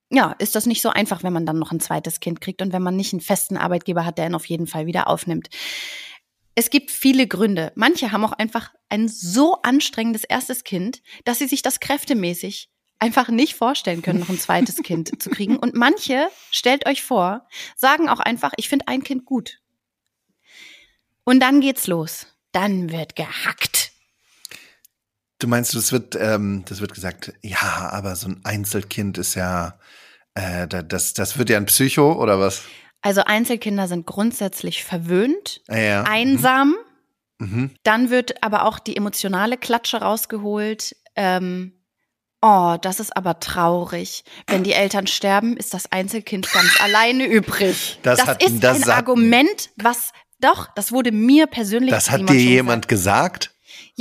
ja, ist das nicht so einfach, wenn man dann noch ein zweites Kind kriegt und wenn man nicht einen festen Arbeitgeber hat, der ihn auf jeden Fall wieder aufnimmt. Es gibt viele Gründe. Manche haben auch einfach ein so anstrengendes erstes Kind, dass sie sich das kräftemäßig einfach nicht vorstellen können, noch ein zweites [LAUGHS] Kind zu kriegen. Und manche, stellt euch vor, sagen auch einfach, ich finde ein Kind gut. Und dann geht's los. Dann wird gehackt. Du meinst, das wird, ähm, das wird gesagt, ja, aber so ein Einzelkind ist ja, äh, das, das wird ja ein Psycho oder was? Also Einzelkinder sind grundsätzlich verwöhnt, Ja. einsam. Mhm. Dann wird aber auch die emotionale Klatsche rausgeholt. Ähm, oh, das ist aber traurig. Wenn die Eltern sterben, ist das Einzelkind ganz [LAUGHS] alleine übrig. Das Das, hat- ist das ein argument, was doch, das wurde mir persönlich. Das hat dir jemand gesagt?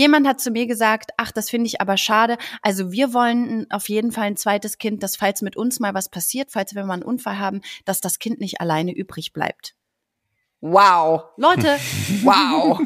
Jemand hat zu mir gesagt, ach, das finde ich aber schade. Also wir wollen auf jeden Fall ein zweites Kind, dass falls mit uns mal was passiert, falls wir mal einen Unfall haben, dass das Kind nicht alleine übrig bleibt. Wow. Leute, [LAUGHS] [LAUGHS] wow.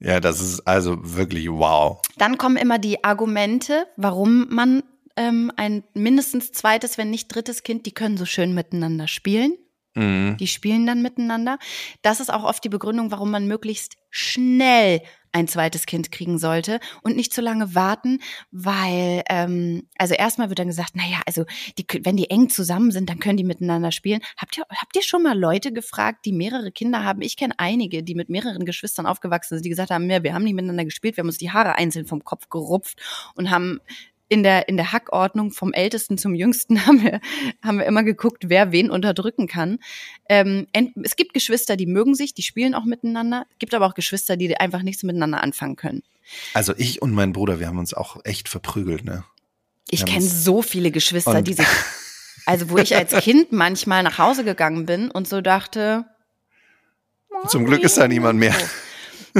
Ja, das ist also wirklich wow. Dann kommen immer die Argumente, warum man ähm, ein mindestens zweites, wenn nicht drittes Kind, die können so schön miteinander spielen. Mhm. Die spielen dann miteinander. Das ist auch oft die Begründung, warum man möglichst schnell ein zweites Kind kriegen sollte und nicht zu lange warten, weil ähm, also erstmal wird dann gesagt, naja, also die, wenn die eng zusammen sind, dann können die miteinander spielen. Habt ihr habt ihr schon mal Leute gefragt, die mehrere Kinder haben? Ich kenne einige, die mit mehreren Geschwistern aufgewachsen sind, die gesagt haben, ja, wir haben nicht miteinander gespielt, wir haben uns die Haare einzeln vom Kopf gerupft und haben in der, in der Hackordnung vom Ältesten zum Jüngsten [LAUGHS] haben wir, haben wir immer geguckt, wer wen unterdrücken kann. Ähm, es gibt Geschwister, die mögen sich, die spielen auch miteinander. Gibt aber auch Geschwister, die einfach nichts miteinander anfangen können. Also ich und mein Bruder, wir haben uns auch echt verprügelt, ne? Ich kenne so viele Geschwister, die sich, [LAUGHS] also wo ich als Kind manchmal nach Hause gegangen bin und so dachte, Zum Glück ist da niemand mehr.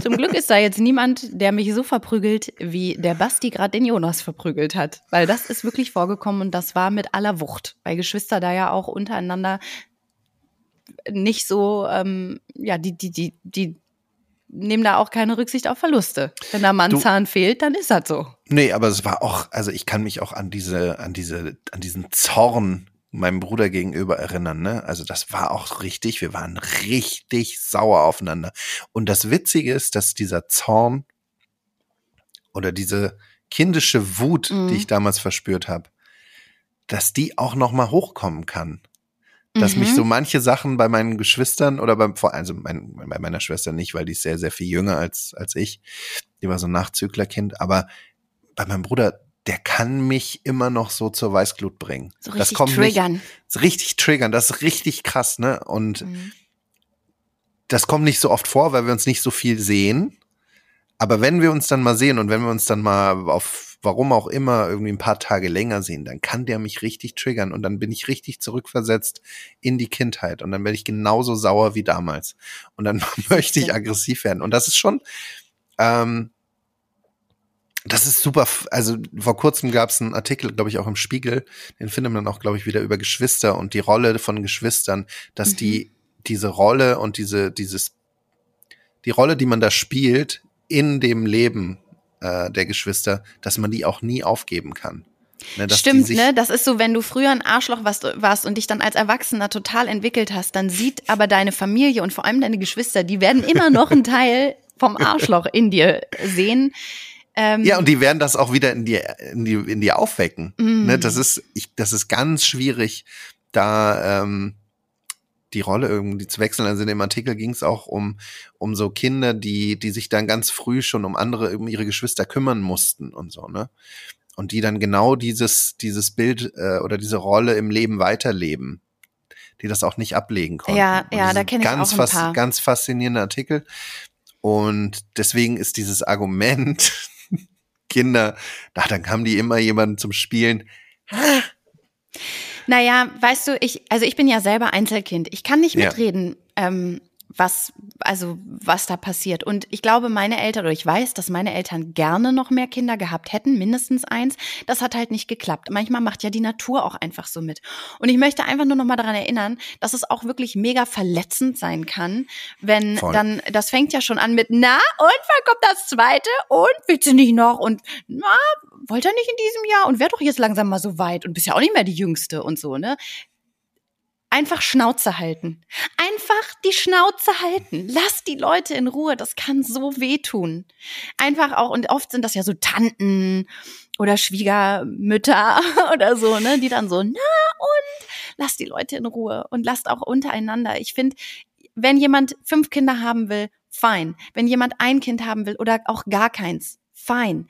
Zum Glück ist da jetzt niemand, der mich so verprügelt, wie der Basti gerade den Jonas verprügelt hat. Weil das ist wirklich vorgekommen und das war mit aller Wucht. Weil Geschwister da ja auch untereinander nicht so, ähm, ja, die, die, die, die nehmen da auch keine Rücksicht auf Verluste. Wenn da mal ein Du- Zahn fehlt, dann ist das so. Nee, aber es war auch, also ich kann mich auch an diese, an diese, an diesen Zorn meinem Bruder gegenüber erinnern, ne? Also das war auch richtig, wir waren richtig sauer aufeinander. Und das Witzige ist, dass dieser Zorn oder diese kindische Wut, Mhm. die ich damals verspürt habe, dass die auch noch mal hochkommen kann. Dass mich Mhm. so manche Sachen bei meinen Geschwistern oder beim, vor also mein, bei meiner Schwester nicht, weil die ist sehr, sehr viel jünger als, als ich. Die war so ein Nachzüglerkind, aber bei meinem Bruder, der kann mich immer noch so zur Weißglut bringen. So das richtig kommt triggern. Nicht, so richtig triggern, das ist richtig krass, ne? Und Mhm. das kommt nicht so oft vor, weil wir uns nicht so viel sehen. Aber wenn wir uns dann mal sehen und wenn wir uns dann mal auf, warum auch immer, irgendwie ein paar Tage länger sehen, dann kann der mich richtig triggern und dann bin ich richtig zurückversetzt in die Kindheit und dann werde ich genauso sauer wie damals. Und dann [LAUGHS] möchte ich aggressiv werden. Und das ist schon, ähm, das ist super. Also vor kurzem gab es einen Artikel, glaube ich, auch im Spiegel, den findet man auch, glaube ich, wieder über Geschwister und die Rolle von Geschwistern, dass Mhm. die diese Rolle und diese dieses die Rolle, die man da spielt in dem Leben äh, der Geschwister, dass man die auch nie aufgeben kann. Ne, Stimmt, ne? Das ist so, wenn du früher ein Arschloch warst, warst und dich dann als Erwachsener total entwickelt hast, dann sieht aber deine Familie und vor allem deine Geschwister, die werden immer noch einen Teil vom Arschloch in dir sehen. Ähm, Ja, und die werden das auch wieder in dir, in die, in dir aufwecken. Mm. Ne, das ist, ich, das ist ganz schwierig, da ähm, die Rolle irgendwie zu wechseln. Also in dem Artikel ging es auch um, um so Kinder, die, die sich dann ganz früh schon um andere, um ihre Geschwister kümmern mussten und so, ne? Und die dann genau dieses, dieses Bild äh, oder diese Rolle im Leben weiterleben, die das auch nicht ablegen konnten. Ja, Und ja, da ist kenn ich ganz auch ein paar. Ganz faszinierender Artikel. Und deswegen ist dieses Argument, [LAUGHS] Kinder, ach, dann haben die immer jemanden zum Spielen. Naja, weißt du, ich, also ich bin ja selber Einzelkind. Ich kann nicht Ja. mitreden, ähm, was, also was da passiert. Und ich glaube, meine Eltern, oder ich weiß, dass meine Eltern gerne noch mehr Kinder gehabt hätten, mindestens eins. Das hat halt nicht geklappt. Manchmal macht ja die Natur auch einfach so mit. Und ich möchte einfach nur noch mal daran erinnern, dass es auch wirklich mega verletzend sein kann, wenn Voll. dann, das fängt ja schon an mit, na, und wann kommt das zweite? Und willst du nicht noch? Und na, wollte er nicht in diesem Jahr? Und wär doch jetzt langsam mal so weit und bist ja auch nicht mehr die Jüngste und so, ne? Einfach Schnauze halten. Einfach die Schnauze halten. Lass die Leute in Ruhe. Das kann so wehtun. Einfach auch, und oft sind das ja so Tanten oder Schwiegermütter [LAUGHS] oder so, ne, die dann so, na und lasst die Leute in Ruhe und lasst auch untereinander. Ich finde, wenn jemand fünf Kinder haben will, fein. Wenn jemand ein Kind haben will oder auch gar keins, fein.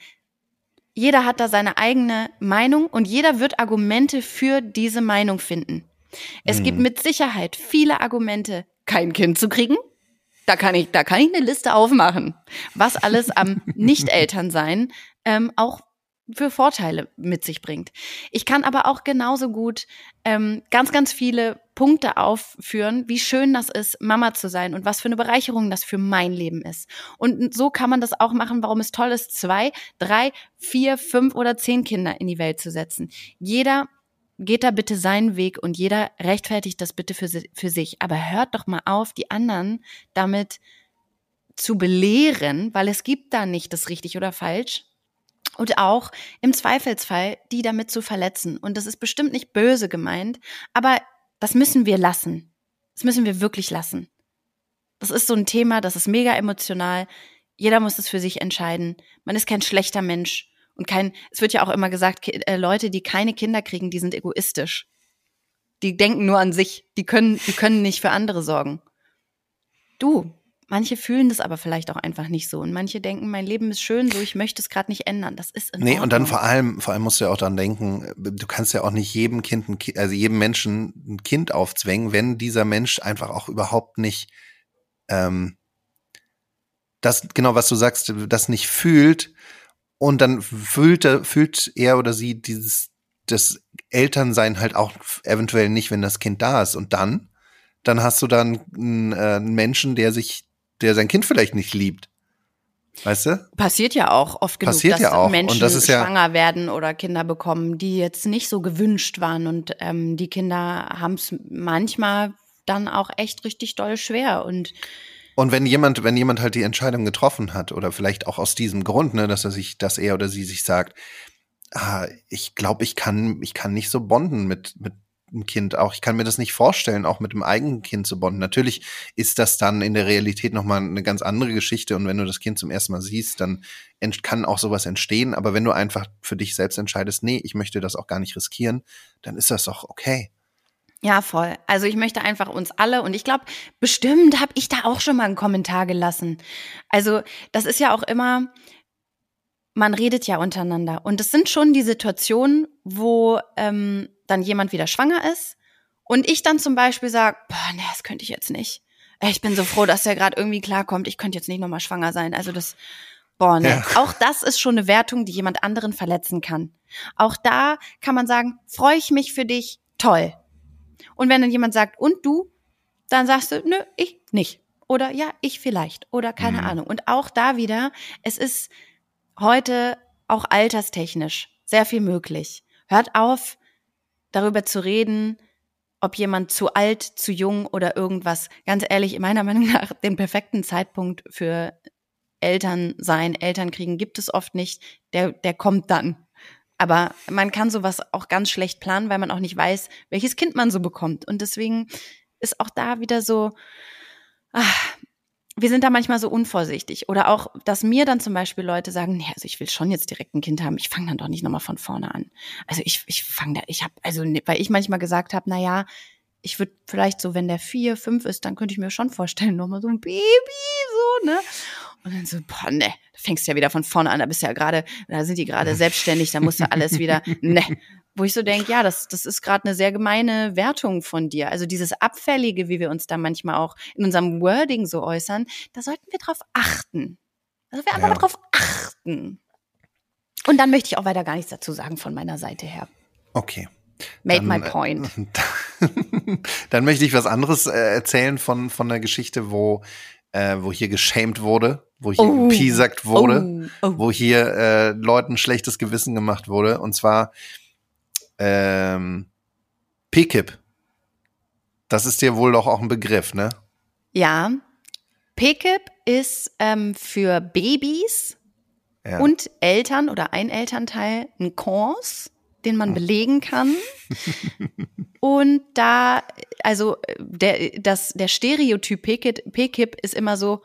Jeder hat da seine eigene Meinung und jeder wird Argumente für diese Meinung finden. Es mhm. gibt mit Sicherheit viele Argumente, kein Kind zu kriegen. Da kann ich, da kann ich eine Liste aufmachen, was alles am [LAUGHS] Nicht-Elternsein ähm, auch für Vorteile mit sich bringt. Ich kann aber auch genauso gut ähm, ganz, ganz viele Punkte aufführen, wie schön das ist, Mama zu sein und was für eine Bereicherung das für mein Leben ist. Und so kann man das auch machen, warum es toll ist, zwei, drei, vier, fünf oder zehn Kinder in die Welt zu setzen. Jeder geht da bitte seinen Weg und jeder rechtfertigt das bitte für, für sich. Aber hört doch mal auf, die anderen damit zu belehren, weil es gibt da nicht das richtig oder falsch, und auch im Zweifelsfall die damit zu verletzen. Und das ist bestimmt nicht böse gemeint, aber das müssen wir lassen. Das müssen wir wirklich lassen. Das ist so ein Thema, das ist mega emotional. Jeder muss es für sich entscheiden. Man ist kein schlechter Mensch und kein, es wird ja auch immer gesagt, äh, Leute, die keine Kinder kriegen, die sind egoistisch. Die denken nur an sich. Die können, die können nicht für andere sorgen. Du, Manche fühlen das aber vielleicht auch einfach nicht so. Und manche denken, mein Leben ist schön, so ich möchte es gerade nicht ändern. Das ist in Nee, Ordnung. und dann vor allem, vor allem musst du ja auch dran denken, du kannst ja auch nicht jedem Kind, ein, also jedem Menschen ein Kind aufzwängen, wenn dieser Mensch einfach auch überhaupt nicht ähm, das, genau was du sagst, das nicht fühlt und dann fühlt, er, fühlt er oder sie dieses das Elternsein halt auch eventuell nicht, wenn das Kind da ist. Und dann, dann hast du dann einen, äh, einen Menschen, der sich der sein Kind vielleicht nicht liebt. Weißt du? Passiert ja auch oft genug, Passiert dass ja auch. Menschen das schwanger werden oder Kinder bekommen, die jetzt nicht so gewünscht waren. Und ähm, die Kinder haben es manchmal dann auch echt richtig doll schwer. Und und wenn jemand, wenn jemand halt die Entscheidung getroffen hat, oder vielleicht auch aus diesem Grund, ne, dass er sich, dass er oder sie sich sagt, ah, ich glaube, ich kann, ich kann nicht so bonden mit, mit ein Kind auch. Ich kann mir das nicht vorstellen, auch mit dem eigenen Kind zu bonden. Natürlich ist das dann in der Realität nochmal eine ganz andere Geschichte. Und wenn du das Kind zum ersten Mal siehst, dann kann auch sowas entstehen. Aber wenn du einfach für dich selbst entscheidest, nee, ich möchte das auch gar nicht riskieren, dann ist das doch okay. Ja, voll. Also ich möchte einfach uns alle und ich glaube, bestimmt habe ich da auch schon mal einen Kommentar gelassen. Also das ist ja auch immer, man redet ja untereinander. Und es sind schon die Situationen, wo ähm, dann jemand wieder schwanger ist und ich dann zum Beispiel sage, boah, nee, das könnte ich jetzt nicht. Ich bin so froh, dass er gerade irgendwie klarkommt. Ich könnte jetzt nicht nochmal schwanger sein. Also das, boah, ne. Ja. Auch das ist schon eine Wertung, die jemand anderen verletzen kann. Auch da kann man sagen, freue ich mich für dich, toll. Und wenn dann jemand sagt, und du, dann sagst du, nö, ich nicht. Oder ja, ich vielleicht. Oder keine mhm. Ahnung. Und auch da wieder, es ist heute auch alterstechnisch sehr viel möglich. Hört auf, darüber zu reden, ob jemand zu alt, zu jung oder irgendwas. Ganz ehrlich, meiner Meinung nach, den perfekten Zeitpunkt für Eltern sein, Eltern kriegen gibt es oft nicht. Der, der kommt dann. Aber man kann sowas auch ganz schlecht planen, weil man auch nicht weiß, welches Kind man so bekommt. Und deswegen ist auch da wieder so, ach, wir sind da manchmal so unvorsichtig. Oder auch, dass mir dann zum Beispiel Leute sagen, nee, also ich will schon jetzt direkt ein Kind haben, ich fange dann doch nicht nochmal von vorne an. Also ich, ich fange da, ich habe, also ne, weil ich manchmal gesagt habe, na ja, ich würde vielleicht so, wenn der vier, fünf ist, dann könnte ich mir schon vorstellen, nochmal so ein Baby, so, ne? Und dann so, boah, ne, da fängst du ja wieder von vorne an, da bist du ja gerade, da sind die gerade selbstständig, da musst du alles wieder, [LAUGHS] ne, wo ich so denke, ja, das, das ist gerade eine sehr gemeine Wertung von dir. Also dieses Abfällige, wie wir uns da manchmal auch in unserem Wording so äußern, da sollten wir drauf achten. Also wir einfach ja. mal drauf achten. Und dann möchte ich auch weiter gar nichts dazu sagen von meiner Seite her. Okay. Made dann, my point. [LAUGHS] dann möchte ich was anderes äh, erzählen von, von der Geschichte, wo, äh, wo hier geschämt wurde, wo hier oh. gepiesackt wurde, oh. Oh. wo hier äh, Leuten schlechtes Gewissen gemacht wurde. Und zwar ähm, PKIP. Das ist dir wohl doch auch ein Begriff, ne? Ja. PKIP ist ähm, für Babys ja. und Eltern oder ein Elternteil ein Kurs, den man belegen kann. Und da, also der, das, der Stereotyp PKIP ist immer so,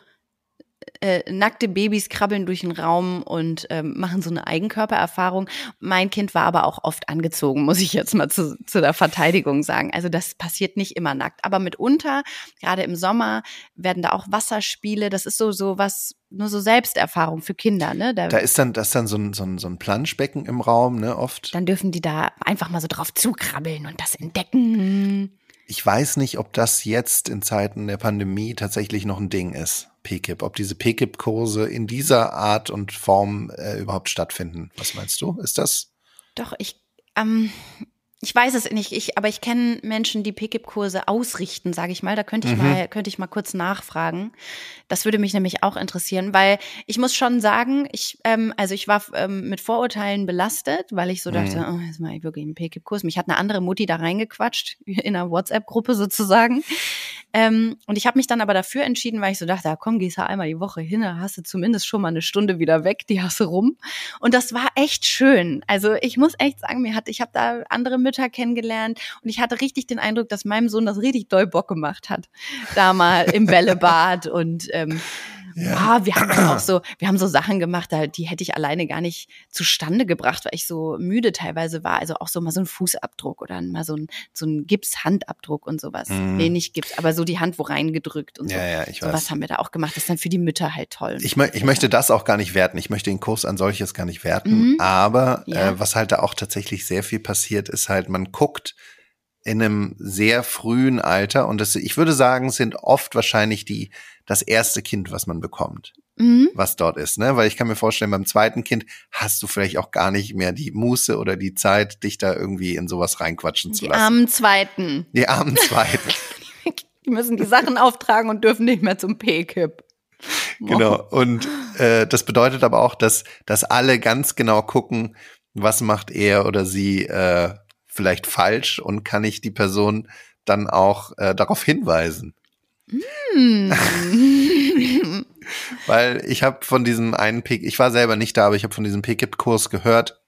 äh, nackte Babys krabbeln durch den Raum und ähm, machen so eine Eigenkörpererfahrung. Mein Kind war aber auch oft angezogen, muss ich jetzt mal zu, zu der Verteidigung sagen. Also das passiert nicht immer nackt. Aber mitunter, gerade im Sommer, werden da auch Wasserspiele. Das ist so, so was, nur so Selbsterfahrung für Kinder, ne? Da, da ist dann, das ist dann so ein, so ein, so ein Planschbecken im Raum, ne, oft. Dann dürfen die da einfach mal so drauf zukrabbeln und das entdecken. Ich weiß nicht, ob das jetzt in Zeiten der Pandemie tatsächlich noch ein Ding ist. PKIP, ob diese PKIP-Kurse in dieser Art und Form äh, überhaupt stattfinden. Was meinst du? Ist das? Doch, ich, ähm, ich weiß es nicht, ich, aber ich kenne Menschen, die PKIP-Kurse ausrichten, sage ich mal. Da könnte ich mhm. mal, könnte ich mal kurz nachfragen. Das würde mich nämlich auch interessieren, weil ich muss schon sagen, ich, ähm, also ich war ähm, mit Vorurteilen belastet, weil ich so dachte, mhm. oh, jetzt mache ich wirklich einen PKIP-Kurs. Mich hat eine andere Mutti da reingequatscht [LAUGHS] in einer WhatsApp-Gruppe sozusagen. Ähm, und ich habe mich dann aber dafür entschieden, weil ich so dachte, ja, komm, gehst du einmal die Woche hin, da hast du zumindest schon mal eine Stunde wieder weg, die hast du rum. Und das war echt schön. Also ich muss echt sagen, mir hat, ich habe da andere Mütter kennengelernt und ich hatte richtig den Eindruck, dass meinem Sohn das richtig doll Bock gemacht hat. Da mal im [LAUGHS] Bällebad und ähm, ja. Oh, wir haben auch [CLEARS THROAT] so, wir haben so Sachen gemacht, die hätte ich alleine gar nicht zustande gebracht, weil ich so müde teilweise war. Also auch so mal so ein Fußabdruck oder mal so ein, so ein Gipshandabdruck und sowas. Mhm. Nee, nicht Gips, aber so die Hand wo reingedrückt und so. Ja, ja, ich so weiß. was haben wir da auch gemacht. Das ist dann für die Mütter halt toll. Ich, mö ich möchte das auch gar nicht werten. Ich möchte den Kurs an solches gar nicht werten. Mhm. Aber ja. äh, was halt da auch tatsächlich sehr viel passiert, ist halt, man guckt, in einem sehr frühen Alter und das, ich würde sagen, sind oft wahrscheinlich die das erste Kind, was man bekommt, mhm. was dort ist, ne? Weil ich kann mir vorstellen, beim zweiten Kind hast du vielleicht auch gar nicht mehr die Muße oder die Zeit, dich da irgendwie in sowas reinquatschen zu die lassen. Die armen Zweiten. Die armen Zweiten. [LAUGHS] die müssen die Sachen auftragen und dürfen nicht mehr zum P-Kip. Genau. Und äh, das bedeutet aber auch, dass, dass alle ganz genau gucken, was macht er oder sie äh, vielleicht falsch und kann ich die Person dann auch äh, darauf hinweisen. Mm. [LAUGHS] [LAUGHS] Weil ich habe von diesem einen Pick, ich war selber nicht da, aber ich habe von diesem PKIP-Kurs gehört,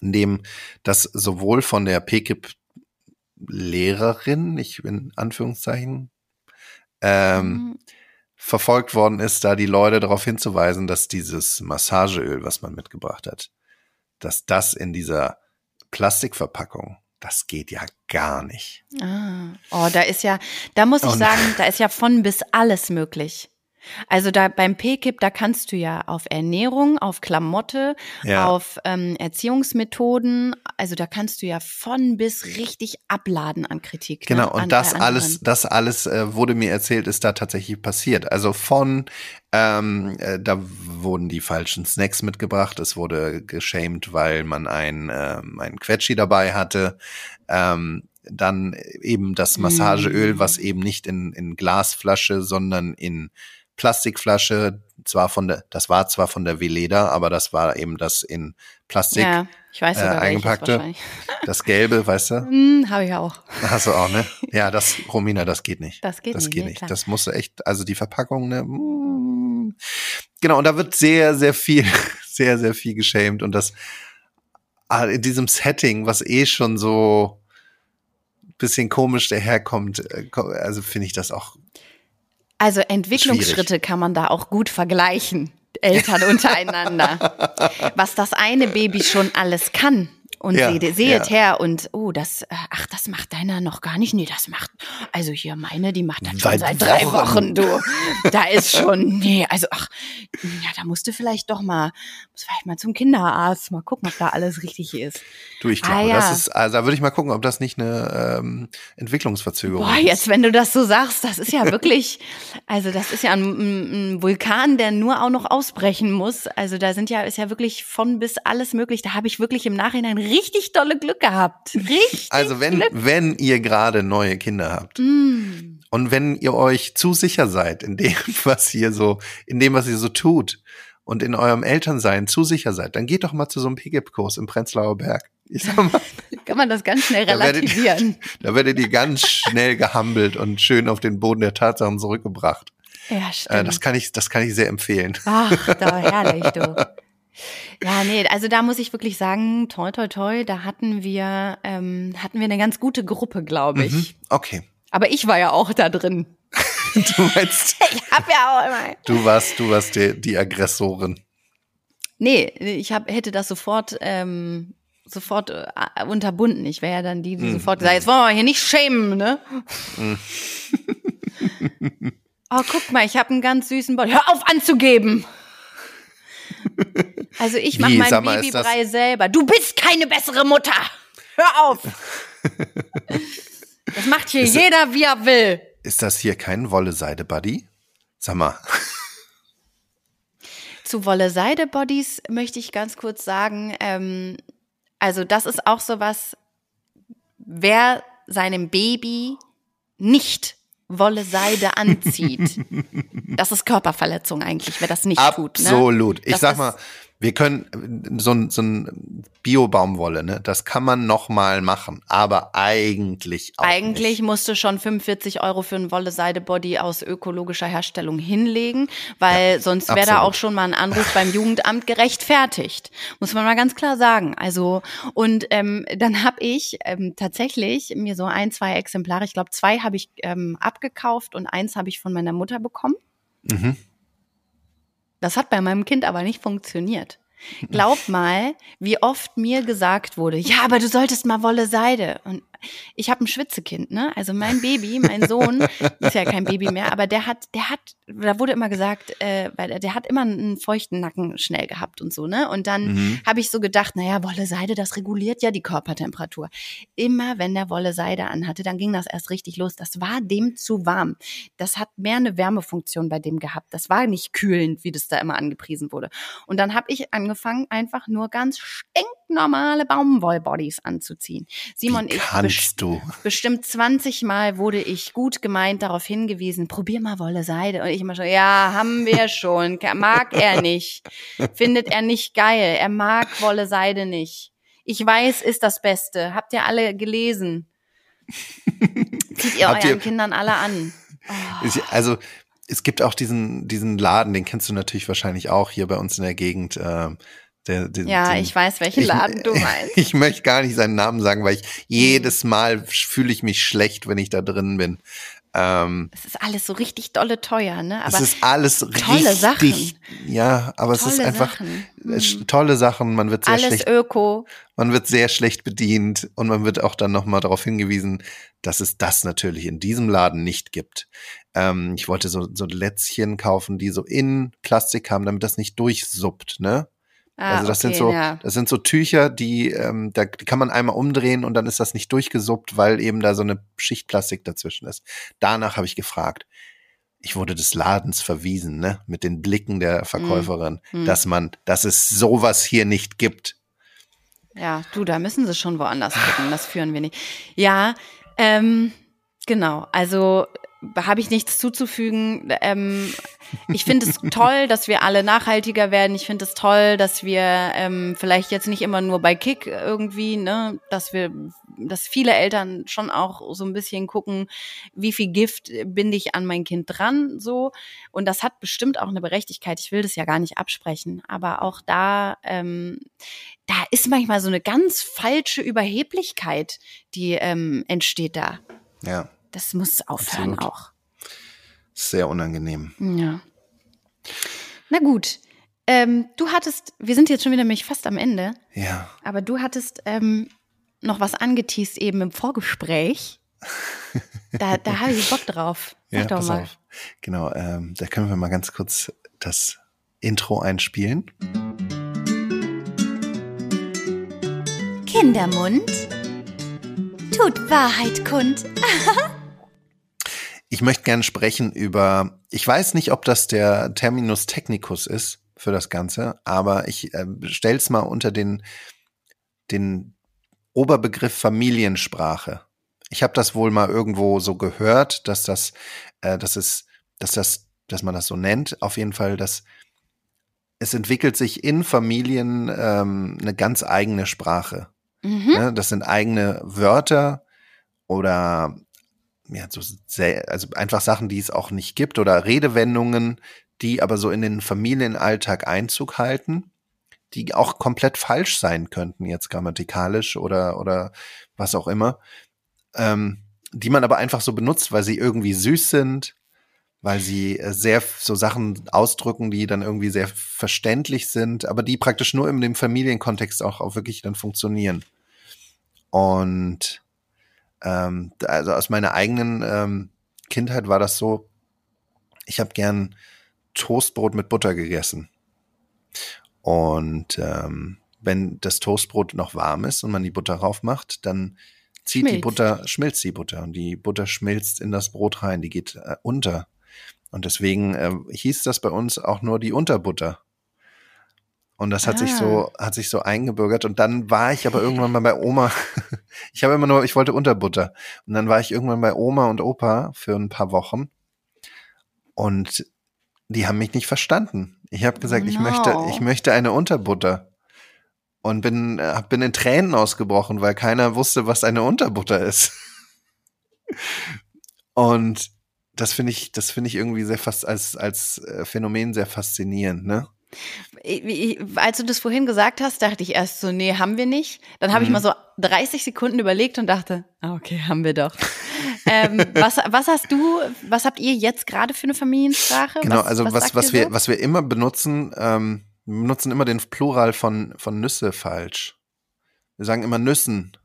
in dem das sowohl von der PKIP-Lehrerin, ich in Anführungszeichen, ähm, mhm. verfolgt worden ist, da die Leute darauf hinzuweisen, dass dieses Massageöl, was man mitgebracht hat, dass das in dieser Plastikverpackung. Das geht ja gar nicht. Ah. Oh, da ist ja, da muss ich sagen, da ist ja von bis alles möglich. Also da beim PKIP, da kannst du ja auf Ernährung, auf Klamotte, ja. auf ähm, Erziehungsmethoden, also da kannst du ja von bis richtig abladen an Kritik. Ne, genau, ne? und an, das alles, das alles äh, wurde mir erzählt, ist da tatsächlich passiert. Also von ähm, äh, da wurden die falschen Snacks mitgebracht, es wurde geschämt, weil man ein, äh, ein Quetschi dabei hatte. Ähm, dann eben das Massageöl, mm. was eben nicht in, in Glasflasche, sondern in Plastikflasche, zwar von der, das war zwar von der Veleda, aber das war eben das in Plastik ja, ich weiß sogar, äh, eingepackte. [LAUGHS] Das Gelbe, weißt du? Mm, Habe ich auch. Hast du auch, ne? [LAUGHS] Ja, das, Romina, das geht nicht. Das geht das nicht. Geht nicht. Das musst du echt, also die Verpackung, ne? Mm. Genau, und da wird sehr, sehr viel, [LAUGHS] sehr, sehr viel geschämt und das ah, in diesem Setting, was eh schon so bisschen komisch daherkommt, äh, also finde ich das auch also Entwicklungsschritte Schwierig. kann man da auch gut vergleichen, Eltern [LAUGHS] untereinander. Was das eine Baby schon alles kann und ja, seht, seht ja. her und oh, das, äh, ach, das macht deiner noch gar nicht. Nee, das macht, also hier meine, die macht das schon seit, seit drei Wochen, du. [LAUGHS] Da ist schon, nee, also ach, ja, da musst du vielleicht doch mal, muss vielleicht mal zum Kinderarzt, mal gucken, ob da alles richtig ist. Du, ich glaube, ah, ja. das ist, also da würde ich mal gucken, ob das nicht eine ähm, Entwicklungsverzögerung Boah, ist. jetzt, wenn du das so sagst, das ist ja wirklich, also das ist ja ein, ein Vulkan, der nur auch noch ausbrechen muss. Also da sind ja, ist ja wirklich von bis alles möglich. Da habe ich wirklich im Nachhinein richtig tolle Glück gehabt. Richtig. Also wenn, Glück. wenn ihr gerade neue Kinder habt mm. und wenn ihr euch zu sicher seid in dem, [LAUGHS] was ihr so, in dem, was ihr so tut und in eurem Elternsein zu sicher seid, dann geht doch mal zu so einem PGIP-Kurs im Prenzlauer Berg. [LAUGHS] Ich sag mal, Kann man das ganz schnell relativieren. Da werdet, [LAUGHS] da werdet ihr ganz schnell gehampelt und schön auf den Boden der Tatsachen zurückgebracht. Ja, stimmt. Äh, das kann ich, das kann ich sehr empfehlen. Ach, da herrlich, du. Ja, nee, also da muss ich wirklich sagen, toi, toi, toi, da hatten wir, ähm, hatten wir eine ganz gute Gruppe, glaube ich. Mhm. Okay. Aber ich war ja auch da drin. [LAUGHS] Du meinst, [LAUGHS] Ich hab ja auch immer. du warst, du warst die, die Aggressorin. Nee, ich hab, hätte das sofort, ähm, sofort äh, unterbunden. Ich wäre ja dann die, die Mhm. sofort gesagt, jetzt wollen wir hier nicht schämen, ne? [LAUGHS] oh, guck mal, ich habe einen ganz süßen Body. Hör auf anzugeben! Also ich mache Wie? mein Sag mal, Babybrei selber. Du bist keine bessere Mutter! Hör auf! [LAUGHS] Das macht hier Ist- jeder, wie er will. Ist das hier kein Wolle-Seide-Buddy? Sag mal. Zu Wolle-Seide-Bodies möchte ich ganz kurz sagen, ähm, also das ist auch sowas, wer seinem Baby nicht Wolle-Seide anzieht, [LAUGHS] das ist Körperverletzung eigentlich, wer das nicht tut. Ne? Absolut. Ich Das sag ist- mal, wir können so ein, so ein Bio-Baumwolle, ne, das kann man noch mal machen, aber eigentlich auch Eigentlich nicht. musst du schon 45 Euro für ein Wolle-Seide-Body aus ökologischer Herstellung hinlegen, weil sonst wäre da auch schon mal ein Anruf beim Jugendamt gerechtfertigt. Muss man mal ganz klar sagen. Also, und ähm, dann habe ich ähm, tatsächlich mir so ein, zwei Exemplare, ich glaube zwei habe ich ähm, abgekauft und eins habe ich von meiner Mutter bekommen. Mhm. Das hat bei meinem Kind aber nicht funktioniert. Glaub [LAUGHS] mal, wie oft mir gesagt wurde, ja, aber du solltest mal Wolle Seide. Und ich habe ein Schwitzekind, ne? Also mein Baby, mein Sohn, [LAUGHS] ist ja kein Baby mehr, aber der hat, der hat, da wurde immer gesagt, äh, weil der, der hat immer einen feuchten Nacken schnell gehabt und so, ne? Und dann Mhm. habe ich so gedacht, naja, Wolle Seide, das reguliert ja die Körpertemperatur. Immer wenn der Wolle Seide anhatte, dann ging das erst richtig los. Das war dem zu warm. Das hat mehr eine Wärmefunktion bei dem gehabt. Das war nicht kühlend, wie das da immer angepriesen wurde. Und dann habe ich angefangen, einfach nur ganz stinknormale Baumwollbodies anzuziehen. Simon, Wie ich kannst du? bestimmt 20 Mal wurde ich gut gemeint darauf hingewiesen, probier mal Wolle Seide. Und ich immer schon, ja, haben wir schon. Mag er nicht. [LAUGHS] Findet er nicht geil. Er mag Wolle Seide nicht. Ich weiß, ist das Beste. Habt ihr alle gelesen? [LAUGHS] Zieht ihr Habt euren ihr- Kindern alle an. [LAUGHS] Ich, also es gibt auch diesen diesen Laden, den kennst du natürlich wahrscheinlich auch hier bei uns in der Gegend. Äh, der, den, Ja, den, ich weiß, welchen ich- Laden du [LAUGHS] meinst. Ich möchte gar nicht seinen Namen sagen, weil ich jedes Mal fühle ich mich schlecht, wenn ich da drin bin. Ähm, Es ist alles so richtig dolle teuer, ne? Aber es ist alles tolle richtig. Sachen. Ja, aber es ist Tolle einfach Sachen. ist tolle Sachen. Man wird sehr alles schlecht, Öko. man wird sehr schlecht bedient und man wird auch dann nochmal darauf hingewiesen, dass es das natürlich in diesem Laden nicht gibt. Ähm, ich wollte so, so Lätzchen kaufen, die so in Plastik haben, damit das nicht durchsuppt, ne? Ah, also das okay, sind so, ja. das sind so Tücher, die, ähm, da, die kann man einmal umdrehen und dann ist das nicht durchgesuppt, weil eben da so eine Schicht Plastik dazwischen ist. Danach habe ich gefragt. Ich wurde des Ladens verwiesen, ne, mit den Blicken der Verkäuferin, Mm. dass man, dass es sowas hier nicht gibt. Ja, du, da müssen sie schon woanders gucken. Das führen wir nicht. Ja, ähm, genau. Also habe ich nichts zuzufügen. Ähm, ich finde es toll, dass wir alle nachhaltiger werden. Ich finde es toll, dass wir ähm, vielleicht jetzt nicht immer nur bei Kick irgendwie, ne, dass wir, dass viele Eltern schon auch so ein bisschen gucken, wie viel Gift binde ich an mein Kind dran, so. Und das hat bestimmt auch eine Berechtigkeit. Ich will das ja gar nicht absprechen, aber auch da, ähm, da ist manchmal so eine ganz falsche Überheblichkeit, die ähm, entsteht da. Ja, Das muss aufhören Absolut. auch. sehr unangenehm. Ja. Na gut. Ähm, du hattest, wir sind jetzt schon wieder nämlich fast am Ende, Ja. aber du hattest ähm, noch was angeteased eben im Vorgespräch. [LAUGHS] Da, da habe ich Bock drauf. Sag Ja, doch pass mal. auf. Genau, ähm, da können wir mal ganz kurz das Intro einspielen. Kindermund tut Wahrheit kund. [LAUGHS] Ich möchte gerne sprechen über, ich weiß nicht, ob das der Terminus technicus ist für das Ganze, aber ich äh, stell's mal unter den, den Oberbegriff Familiensprache. Ich habe das wohl mal irgendwo so gehört, dass das, äh, dass es, dass das, dass man das so nennt. Auf jeden Fall, dass es entwickelt sich in Familien ähm, eine ganz eigene Sprache. Mhm. Ne? Das sind eigene Wörter oder ja, so sehr, also einfach Sachen, die es auch nicht gibt oder Redewendungen, die aber so in den Familienalltag Einzug halten, die auch komplett falsch sein könnten, jetzt grammatikalisch oder, oder was auch immer, ähm, die man aber einfach so benutzt, weil sie irgendwie süß sind, weil sie äh, sehr so Sachen ausdrücken, die dann irgendwie sehr verständlich sind, aber die praktisch nur in dem Familienkontext auch, auch wirklich dann funktionieren. Und ähm, also aus meiner eigenen ähm, Kindheit war das so, ich habe gern Toastbrot mit Butter gegessen. Und ähm, wenn das Toastbrot noch warm ist und man die Butter drauf macht, dann zieht schmilzt. die Butter, schmilzt die Butter und die Butter schmilzt in das Brot rein, die geht äh, unter. Und deswegen äh, hieß das bei uns auch nur die Unterbutter. Und das hat ah. sich so, hat sich so eingebürgert. Und dann war ich aber irgendwann mal bei Oma. [LAUGHS] ich habe immer nur, ich wollte Unterbutter. Und dann war ich irgendwann bei Oma und Opa für ein paar Wochen. Und die haben mich nicht verstanden. Ich habe gesagt, no. ich möchte, ich möchte eine Unterbutter. Und bin, bin in Tränen ausgebrochen, weil keiner wusste, was eine Unterbutter ist. [LAUGHS] und das finde ich, das finde ich irgendwie sehr fast als, als äh, Phänomen sehr faszinierend, ne? Als du das vorhin gesagt hast, dachte ich erst so, nee, haben wir nicht. Dann habe mhm. ich mal so 30 Sekunden überlegt und dachte, ah, okay, haben wir doch. ähm, [LAUGHS] was, was hast du, was habt ihr jetzt gerade für eine Familiensprache? Genau, was, also was, was, was wir, so? was wir immer benutzen, ähm, wir benutzen immer den Plural von, von Nüsse falsch. Wir sagen immer Nüssen.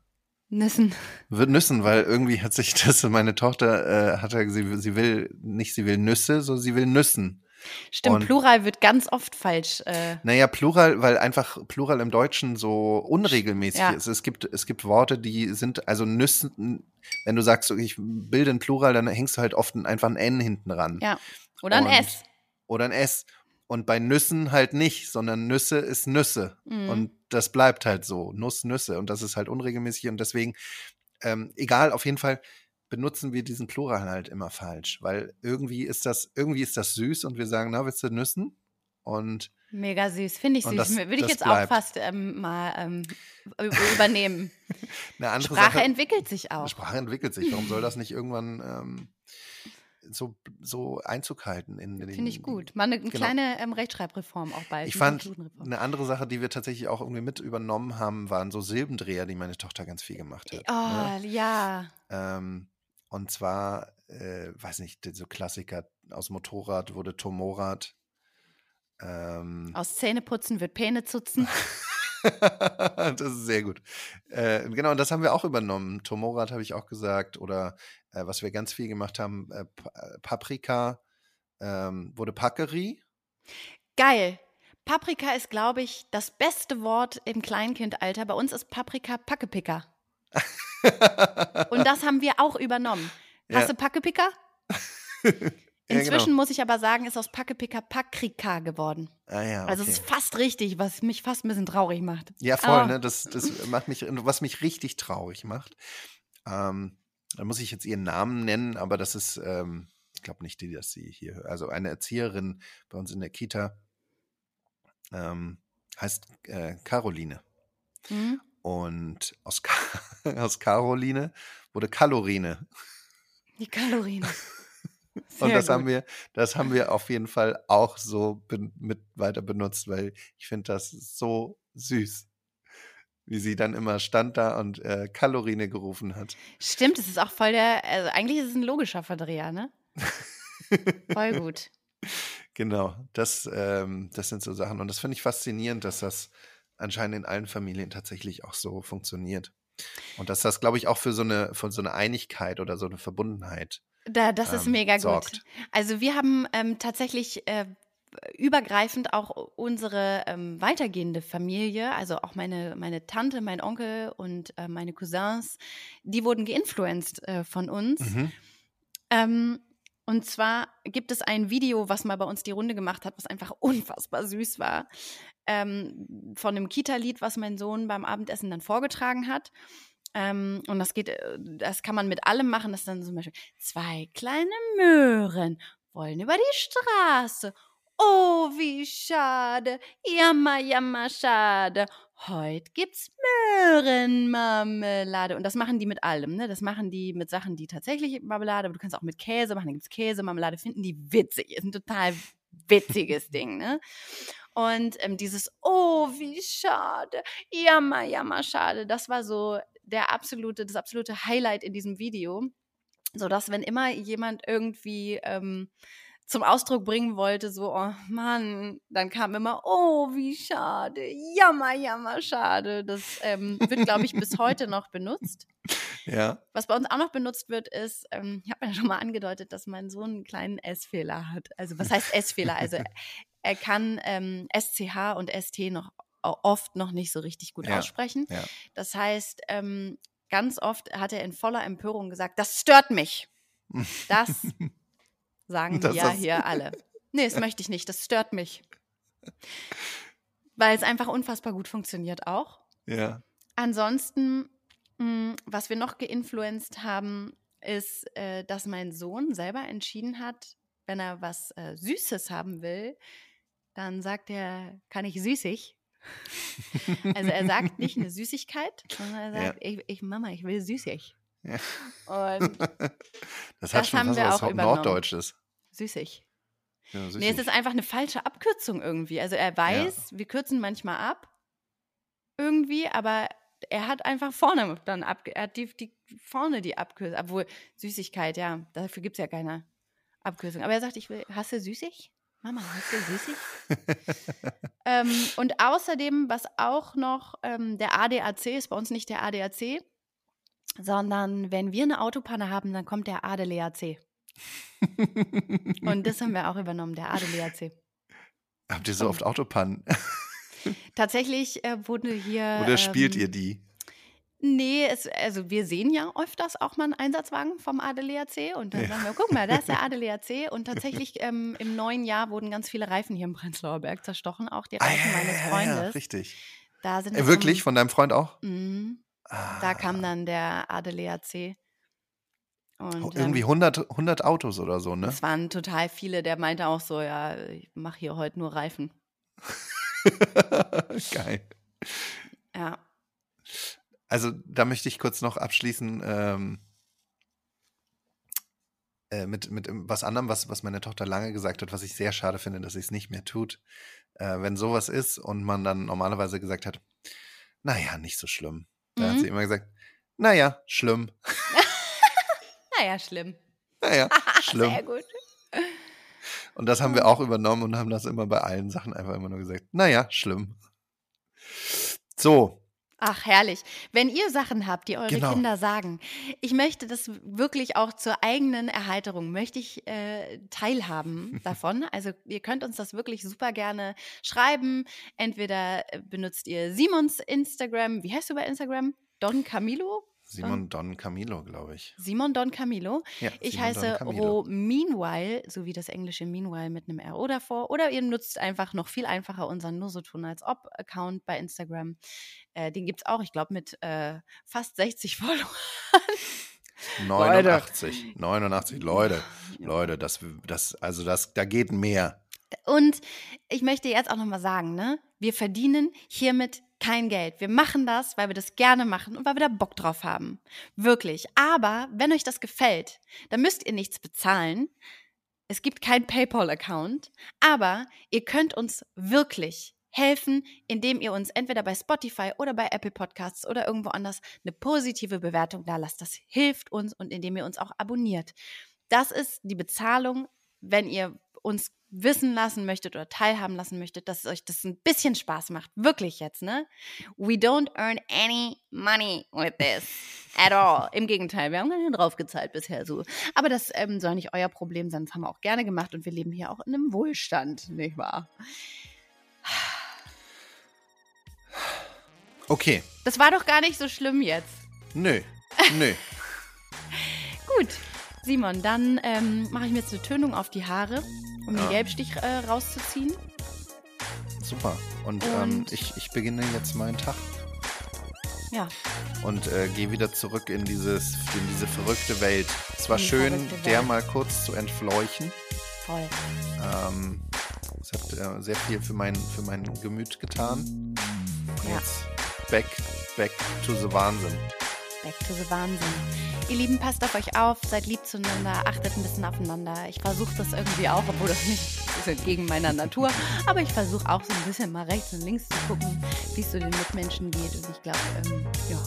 Nüssen. Wird Nüssen, weil irgendwie hat sich das, meine Tochter äh, hat ja, sie, sie will nicht, sie will Nüsse, so sie will Nüssen. Stimmt, und, Plural wird ganz oft falsch. Äh. Naja, Plural, weil einfach Plural im Deutschen so unregelmäßig ja. ist. Es gibt, es gibt Worte, die sind, also Nüssen, wenn du sagst, ich bilde ein Plural, dann hängst du halt oft einfach ein N hinten ran. Ja. Oder ein und, S. Oder ein S. Und bei Nüssen halt nicht, sondern Nüsse ist Nüsse. Mhm. Und das bleibt halt so. Nuss, Nüsse. Und das ist halt unregelmäßig. Und deswegen, ähm, egal, auf jeden Fall benutzen wir diesen Plural halt immer falsch, weil irgendwie ist das, irgendwie ist das süß und wir sagen, na, willst du Nüssen? Und Mega süß, finde ich süß. Das, Würde ich jetzt bleibt. auch fast ähm, mal ähm, übernehmen. [LAUGHS] Sprache Sache, entwickelt sich auch. Sprache entwickelt sich. Warum soll das nicht irgendwann ähm, so, so Einzug halten in den. Finde ich gut. Mal eine, genau. kleine ähm, Rechtschreibreform auch bald. Ich fand eine andere Sache, die wir tatsächlich auch irgendwie mit übernommen haben, waren so Silbendreher, die meine Tochter ganz viel gemacht hat. Oh, ne? ja. Und zwar, äh, weiß nicht, so Klassiker aus Motorrad wurde Tomorad. Ähm, aus Zähneputzen wird Päne zutzen. [LAUGHS] das ist sehr gut. Äh, genau, und das haben wir auch übernommen. Tomorad habe ich auch gesagt. Oder äh, was wir ganz viel gemacht haben, äh, äh Paprika ähm, wurde Packerie. Geil. Paprika ist, glaube ich, das beste Wort im Kleinkindalter. Bei uns ist Paprika Packepicker. Und das haben wir auch übernommen. Hast [LAUGHS] ja. du Packepicker? Inzwischen genau. muss ich aber sagen, ist aus Packepicker Pakrika geworden. Ah, ja, okay. Also es ist fast richtig, was mich fast ein bisschen traurig macht. Ja, voll, oh. ne? Das, das macht mich, was mich richtig traurig macht. Ähm, da muss ich jetzt ihren Namen nennen, aber das ist, ähm, ich glaube nicht, die, dass sie hier, also eine Erzieherin bei uns in der Kita ähm, heißt äh, Caroline. Mhm. Und aus, [LAUGHS] aus Caroline wurde Kalorine. Die Kalorine. [LAUGHS] und das gut. haben wir, das haben wir auf jeden Fall auch so mit weiter benutzt, weil ich finde das so süß, wie sie dann immer stand da und äh, Kalorine gerufen hat. Stimmt, es ist auch voll der, also eigentlich ist es ein logischer Verdreher, ne? [LAUGHS] voll gut. Genau, das, ähm, das sind so Sachen und das finde ich faszinierend, dass das anscheinend in allen Familien tatsächlich auch so funktioniert. Und dass das, glaube ich, auch für so eine, für so eine Einigkeit oder so eine Verbundenheit. Da, das ähm, ist mega sorgt. gut. Also wir haben ähm, tatsächlich äh, übergreifend auch unsere ähm, weitergehende Familie, also auch meine, meine Tante, mein Onkel und äh, meine Cousins, die wurden geinfluenced äh, von uns. Mhm. Ähm, und zwar gibt es ein Video, was mal bei uns die Runde gemacht hat, was einfach [LAUGHS] unfassbar süß war ähm, von einem Kita-Lied, was mein Sohn beim Abendessen dann vorgetragen hat. Ähm, und das geht, äh, das kann man mit allem machen. Das ist dann zum Beispiel zwei kleine Möhren wollen über die Straße. Oh, wie schade, jammer, jammer, schade. Heute gibt's Möhrenmarmelade. Und das machen die mit allem, ne? Das machen die mit Sachen, die tatsächlich Marmelade, aber du kannst auch mit Käse machen. Da gibt's Käse, Marmelade, finden die witzig. Ist ein total witziges [LAUGHS] Ding, ne? Und ähm, dieses, oh, wie schade, jammer, jammer, schade, das war so der absolute, das absolute Highlight in diesem Video. Sodass, wenn immer jemand irgendwie ähm, zum Ausdruck bringen wollte, so, oh Mann, dann kam immer, oh, wie schade, jammer, jammer, schade. Das ähm, wird, glaube ich, bis [LAUGHS] heute noch benutzt. Ja. Was bei uns auch noch benutzt wird, ist, ähm, ich habe ja schon mal angedeutet, dass mein Sohn einen kleinen S-Fehler hat. Also was heißt S-Fehler? Also er kann ähm, SCH und ST noch oft noch nicht so richtig gut Ja, aussprechen. ja. Das heißt, ähm, ganz oft hat er in voller Empörung gesagt, das stört mich. Das sagen [LAUGHS] Das wir hast- hier alle. Nee, das möchte ich nicht, das stört mich. Weil es einfach unfassbar gut funktioniert auch. Ja. Ansonsten, was wir noch geinfluenced haben, ist, äh, dass mein Sohn selber entschieden hat, wenn er was äh, Süßes haben will, dann sagt er, kann ich süßig? [LAUGHS] also er sagt nicht eine Süßigkeit, sondern er Ja. sagt, ich, ich, Mama, ich will süßig. Ja. Und [LAUGHS] Das hat Das schon haben wir was auch übernommen. Norddeutsches. süßig. Ja, Nee, es süßig. ist einfach eine falsche Abkürzung irgendwie. Also er weiß, wir kürzen manchmal ab irgendwie, aber er hat einfach vorne dann ab, er hat die, die vorne die Abkürzung, obwohl Süßigkeit, ja, dafür gibt es ja keine Abkürzung. Aber er sagt, ich will, hast du süßig? Mama, hast du süßig? [LAUGHS] ähm, und außerdem, was auch noch ähm, der ADAC ist, bei uns nicht der ADAC, sondern wenn wir eine Autopanne haben, dann kommt der ADLAC. [LAUGHS] Und das haben wir auch übernommen, der ADLAC. Habt ihr so oft Autopannen? Tatsächlich äh, wurde hier. Oder spielt ähm, ihr die? Nee, es, also wir sehen ja öfters auch mal einen Einsatzwagen vom ADLAC und dann Ja. sagen wir, guck mal, da ist der [LAUGHS] ADLAC und tatsächlich ähm, im neuen Jahr wurden ganz viele Reifen hier im Prenzlauer Berg zerstochen, auch die Ah, Reifen ja, meines ja, ja, Freundes. richtig. da sind Äh, wirklich? Von deinem Freund auch? Mhm, Ah. da kam dann der ADLAC. Und Oh, irgendwie ähm, 100, 100 Autos oder so, ne? es waren total viele, der meinte auch so, ja, ich mache hier heute nur Reifen. [LAUGHS] [LAUGHS] Geil. Ja. Also da möchte ich kurz noch abschließen ähm, äh, mit, mit was anderem, was, was meine Tochter lange gesagt hat, was ich sehr schade finde, dass sie es nicht mehr tut. Äh, wenn sowas ist und man dann normalerweise gesagt hat, naja, nicht so schlimm. Da hat Mhm. sie immer gesagt, naja, schlimm. [LAUGHS] Naja, schlimm. Naja, [LAUGHS] schlimm. Sehr gut. Und das haben wir auch übernommen und haben das immer bei allen Sachen einfach immer nur gesagt, naja, schlimm. So, Ach, herrlich. Wenn ihr Sachen habt, die eure Genau. Kinder sagen, ich möchte das wirklich auch zur eigenen Erheiterung, möchte ich äh, teilhaben [LAUGHS] davon. Also ihr könnt uns das wirklich super gerne schreiben. Entweder äh, benutzt ihr Simons Instagram, wie heißt du bei Instagram? Don Camilo? Simon Don Camilo, glaube ich. Simon Don Camilo. Ja, Ich Simon heiße. Ro Meanwhile, so wie das englische Meanwhile mit einem RO davor. Oder ihr nutzt einfach noch viel einfacher unseren Nur so tun als ob Account bei Instagram. Äh, den gibt es auch, ich glaube, mit äh, fast 60 [LAUGHS] Followern. 89, 89 Leute. Leute, das, das, also das, da geht mehr. Und ich möchte jetzt auch nochmal sagen, ne? Wir verdienen hiermit kein Geld. Wir machen das, weil wir das gerne machen und weil wir da Bock drauf haben. Wirklich. Aber wenn euch das gefällt, dann müsst ihr nichts bezahlen. Es gibt keinen PayPal-Account. Aber ihr könnt uns wirklich helfen, indem ihr uns entweder bei Spotify oder bei Apple Podcasts oder irgendwo anders eine positive Bewertung da lasst. Das hilft uns und indem ihr uns auch abonniert. Das ist die Bezahlung, wenn ihr uns wissen lassen möchtet oder teilhaben lassen möchtet, dass euch das ein bisschen Spaß macht. Wirklich jetzt, ne? We don't earn any money with this at all. Im Gegenteil, wir haben gar nicht draufgezahlt bisher so. Aber das ähm, soll nicht euer Problem sein. Das haben wir auch gerne gemacht und wir leben hier auch in einem Wohlstand, nicht wahr? Okay, Das war doch gar nicht so schlimm jetzt. nö, nö. [LAUGHS] [LAUGHS] Gut, Simon, dann ähm, mache ich mir jetzt eine Tönung auf die Haare, um den Gelbstich äh, rauszuziehen. Super. Und, ähm, Und- ich, ich beginne jetzt meinen Tag Ja, und äh, gehe wieder zurück in, dieses, in diese verrückte Welt. Es war die schön, der Welt. mal kurz zu entfleuchen. voll. Ähm, es hat äh, sehr viel für mein, für mein Gemüt getan. Ja. Jetzt back, back to the Wahnsinn. back to the Wahnsinn. Ihr Lieben, passt auf euch auf, seid lieb zueinander, achtet ein bisschen aufeinander. Ich versuche das irgendwie auch, obwohl das nicht [LAUGHS] ist entgegen meiner Natur. Aber ich versuche auch so ein bisschen mal rechts und links zu gucken, wie es so den Mitmenschen geht. Und ich glaube, ähm, ja.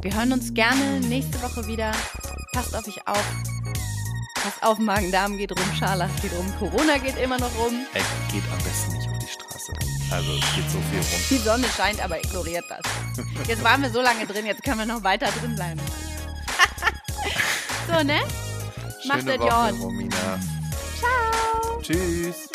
Wir hören uns gerne nächste Woche wieder. Passt auf euch auf. Passt auf, Magen-Darm geht rum, Scharlach geht rum, Corona geht immer noch rum. Ey, geht am besten nicht auf die Straße. Also es geht so viel rum. Die Sonne scheint, aber ignoriert das. Jetzt waren wir so lange drin, jetzt können wir noch weiter drin bleiben. So, ne? Macht Schöne das Woche. Romina. Ciao. Tschüss.